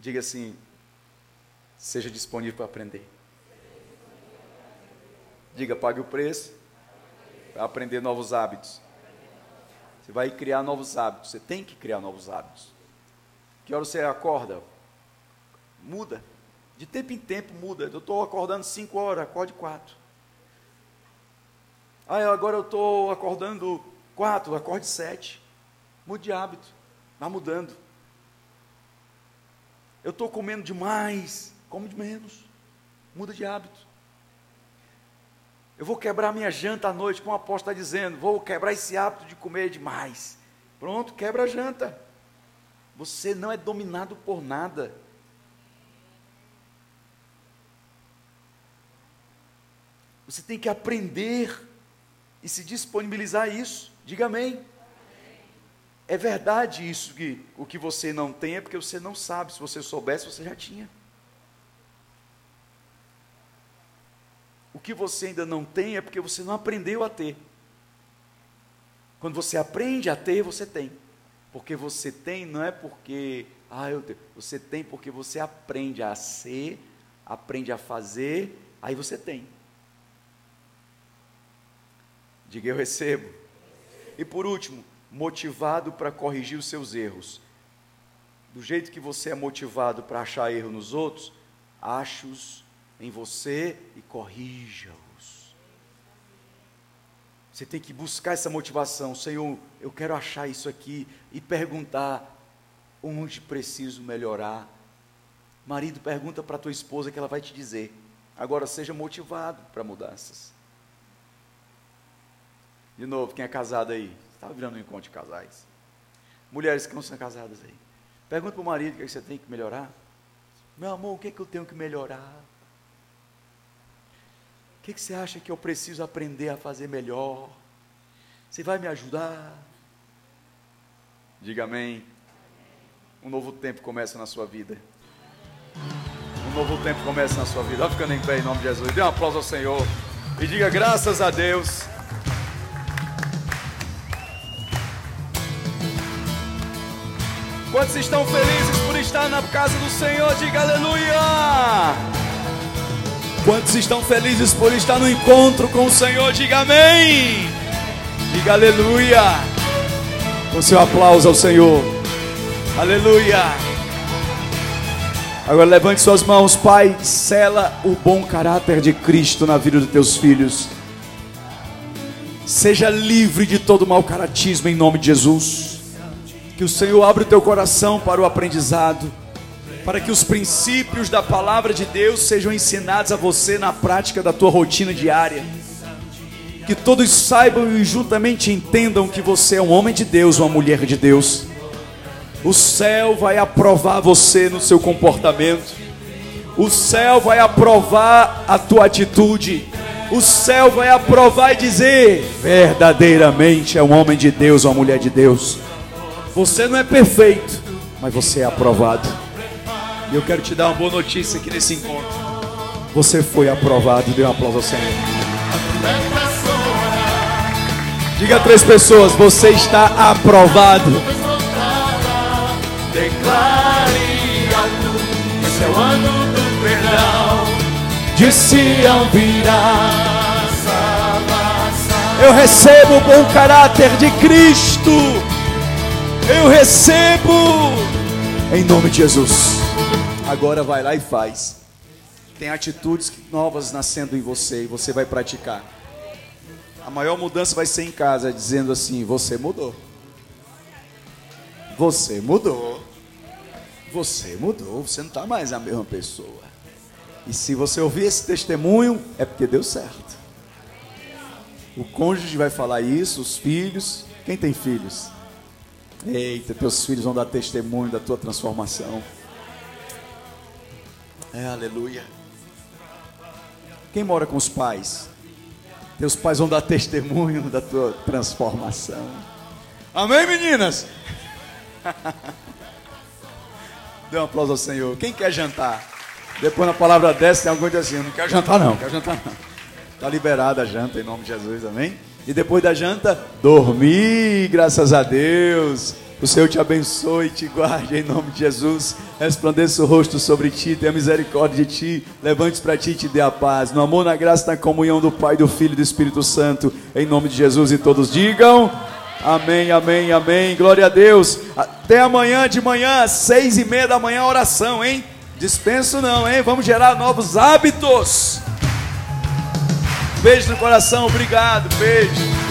Speaker 1: Diga assim: seja disponível para aprender. Diga, pague o preço para aprender novos hábitos. Você vai criar novos hábitos. Você tem que criar novos hábitos. Que hora você acorda? Muda. De tempo em tempo muda. Eu estou acordando 5 horas, acorde 4. Ah, agora eu estou acordando 4, acorde 7. Mude de hábito. Vai mudando. Eu estou comendo demais, come de menos. Muda de hábito. Eu vou quebrar minha janta à noite, como o apóstolo está dizendo. Vou quebrar esse hábito de comer demais. Pronto, quebra a janta. Você não é dominado por nada. Você tem que aprender e se disponibilizar a isso. Diga amém. É verdade isso que o que você não tem é porque você não sabe. Se você soubesse, você já tinha. O que você ainda não tem é porque você não aprendeu a ter. Quando você aprende a ter, você tem. Porque você tem não é porque, ah, eu tenho. Você tem porque você aprende a ser, aprende a fazer, aí você tem. Diga eu recebo. E por último, motivado para corrigir os seus erros. Do jeito que você é motivado para achar erro nos outros, ache-os em você e corrija-os. Você tem que buscar essa motivação, Senhor, eu quero achar isso aqui e perguntar onde preciso melhorar. Marido, pergunta para tua esposa que ela vai te dizer. Agora seja motivado para mudanças. De novo, quem é casado aí? Estava virando um encontro de casais. Mulheres que não são casadas aí. Pergunta para o marido o que, é que você tem que melhorar. Meu amor, o que, é que eu tenho que melhorar? Que, que você acha que eu preciso aprender a fazer melhor? Você vai me ajudar? Diga amém. Um novo tempo começa na sua vida. Um novo tempo começa na sua vida. Vai ficando em pé em nome de Jesus. Dê um aplauso ao Senhor. E diga graças a Deus. Quantos estão felizes por estar na casa do Senhor? Diga aleluia! Quantos estão felizes por estar no encontro com o Senhor? Diga amém! Diga aleluia! Com seu aplauso ao Senhor. Aleluia! Agora levante suas mãos, Pai, sela o bom caráter de Cristo na vida dos teus filhos. Seja livre de todo mau caratismo em nome de Jesus. Que o Senhor abra o teu coração para o aprendizado, para que os princípios da palavra de Deus sejam ensinados a você na prática da tua rotina diária. Que todos saibam e juntamente entendam que você é um homem de Deus, uma mulher de Deus. O céu vai aprovar você no seu comportamento. O céu vai aprovar a tua atitude. O céu vai aprovar e dizer: verdadeiramente é um homem de Deus, uma mulher de Deus. Você não é perfeito, mas você é aprovado. E eu quero te dar uma boa notícia aqui nesse encontro. Você foi aprovado. Dê um aplauso ao Senhor. Diga a três pessoas: Você está aprovado. Declare alto: Esse é o ano do perdão. De Sião virá Eu recebo o bom caráter de Cristo. Eu recebo em nome de Jesus. Agora vai lá e faz. Tem atitudes novas nascendo em você e você vai praticar. A maior mudança vai ser em casa, dizendo assim: Você mudou. Você mudou. Você mudou. Você não está mais a mesma pessoa. E se você ouvir esse testemunho, é porque deu certo. O cônjuge vai falar isso, os filhos. Quem tem filhos? Eita, teus filhos vão dar testemunho da tua transformação. É, aleluia. Quem mora com os pais? Teus pais vão dar testemunho da tua transformação. Amém, meninas? Dê um aplauso ao Senhor. Quem quer jantar? Depois na palavra dessa tem alguém que diz assim: não quero jantar, não, quero jantar, não. Está liberada a janta em nome de Jesus, amém? E depois da janta, dormir, graças a Deus. O Senhor te abençoe e te guarde em nome de Jesus. Resplandeça o rosto sobre ti, tenha misericórdia de ti. Levante para ti e te dê a paz. No amor, na graça, na comunhão do Pai, do Filho e do Espírito Santo. Em nome de Jesus e todos digam. Amém, amém, amém. Glória a Deus. Até amanhã de manhã, às seis e meia da manhã, oração, hein? Dispenso não, hein? Vamos gerar novos hábitos. Beijo no coração, obrigado, beijo.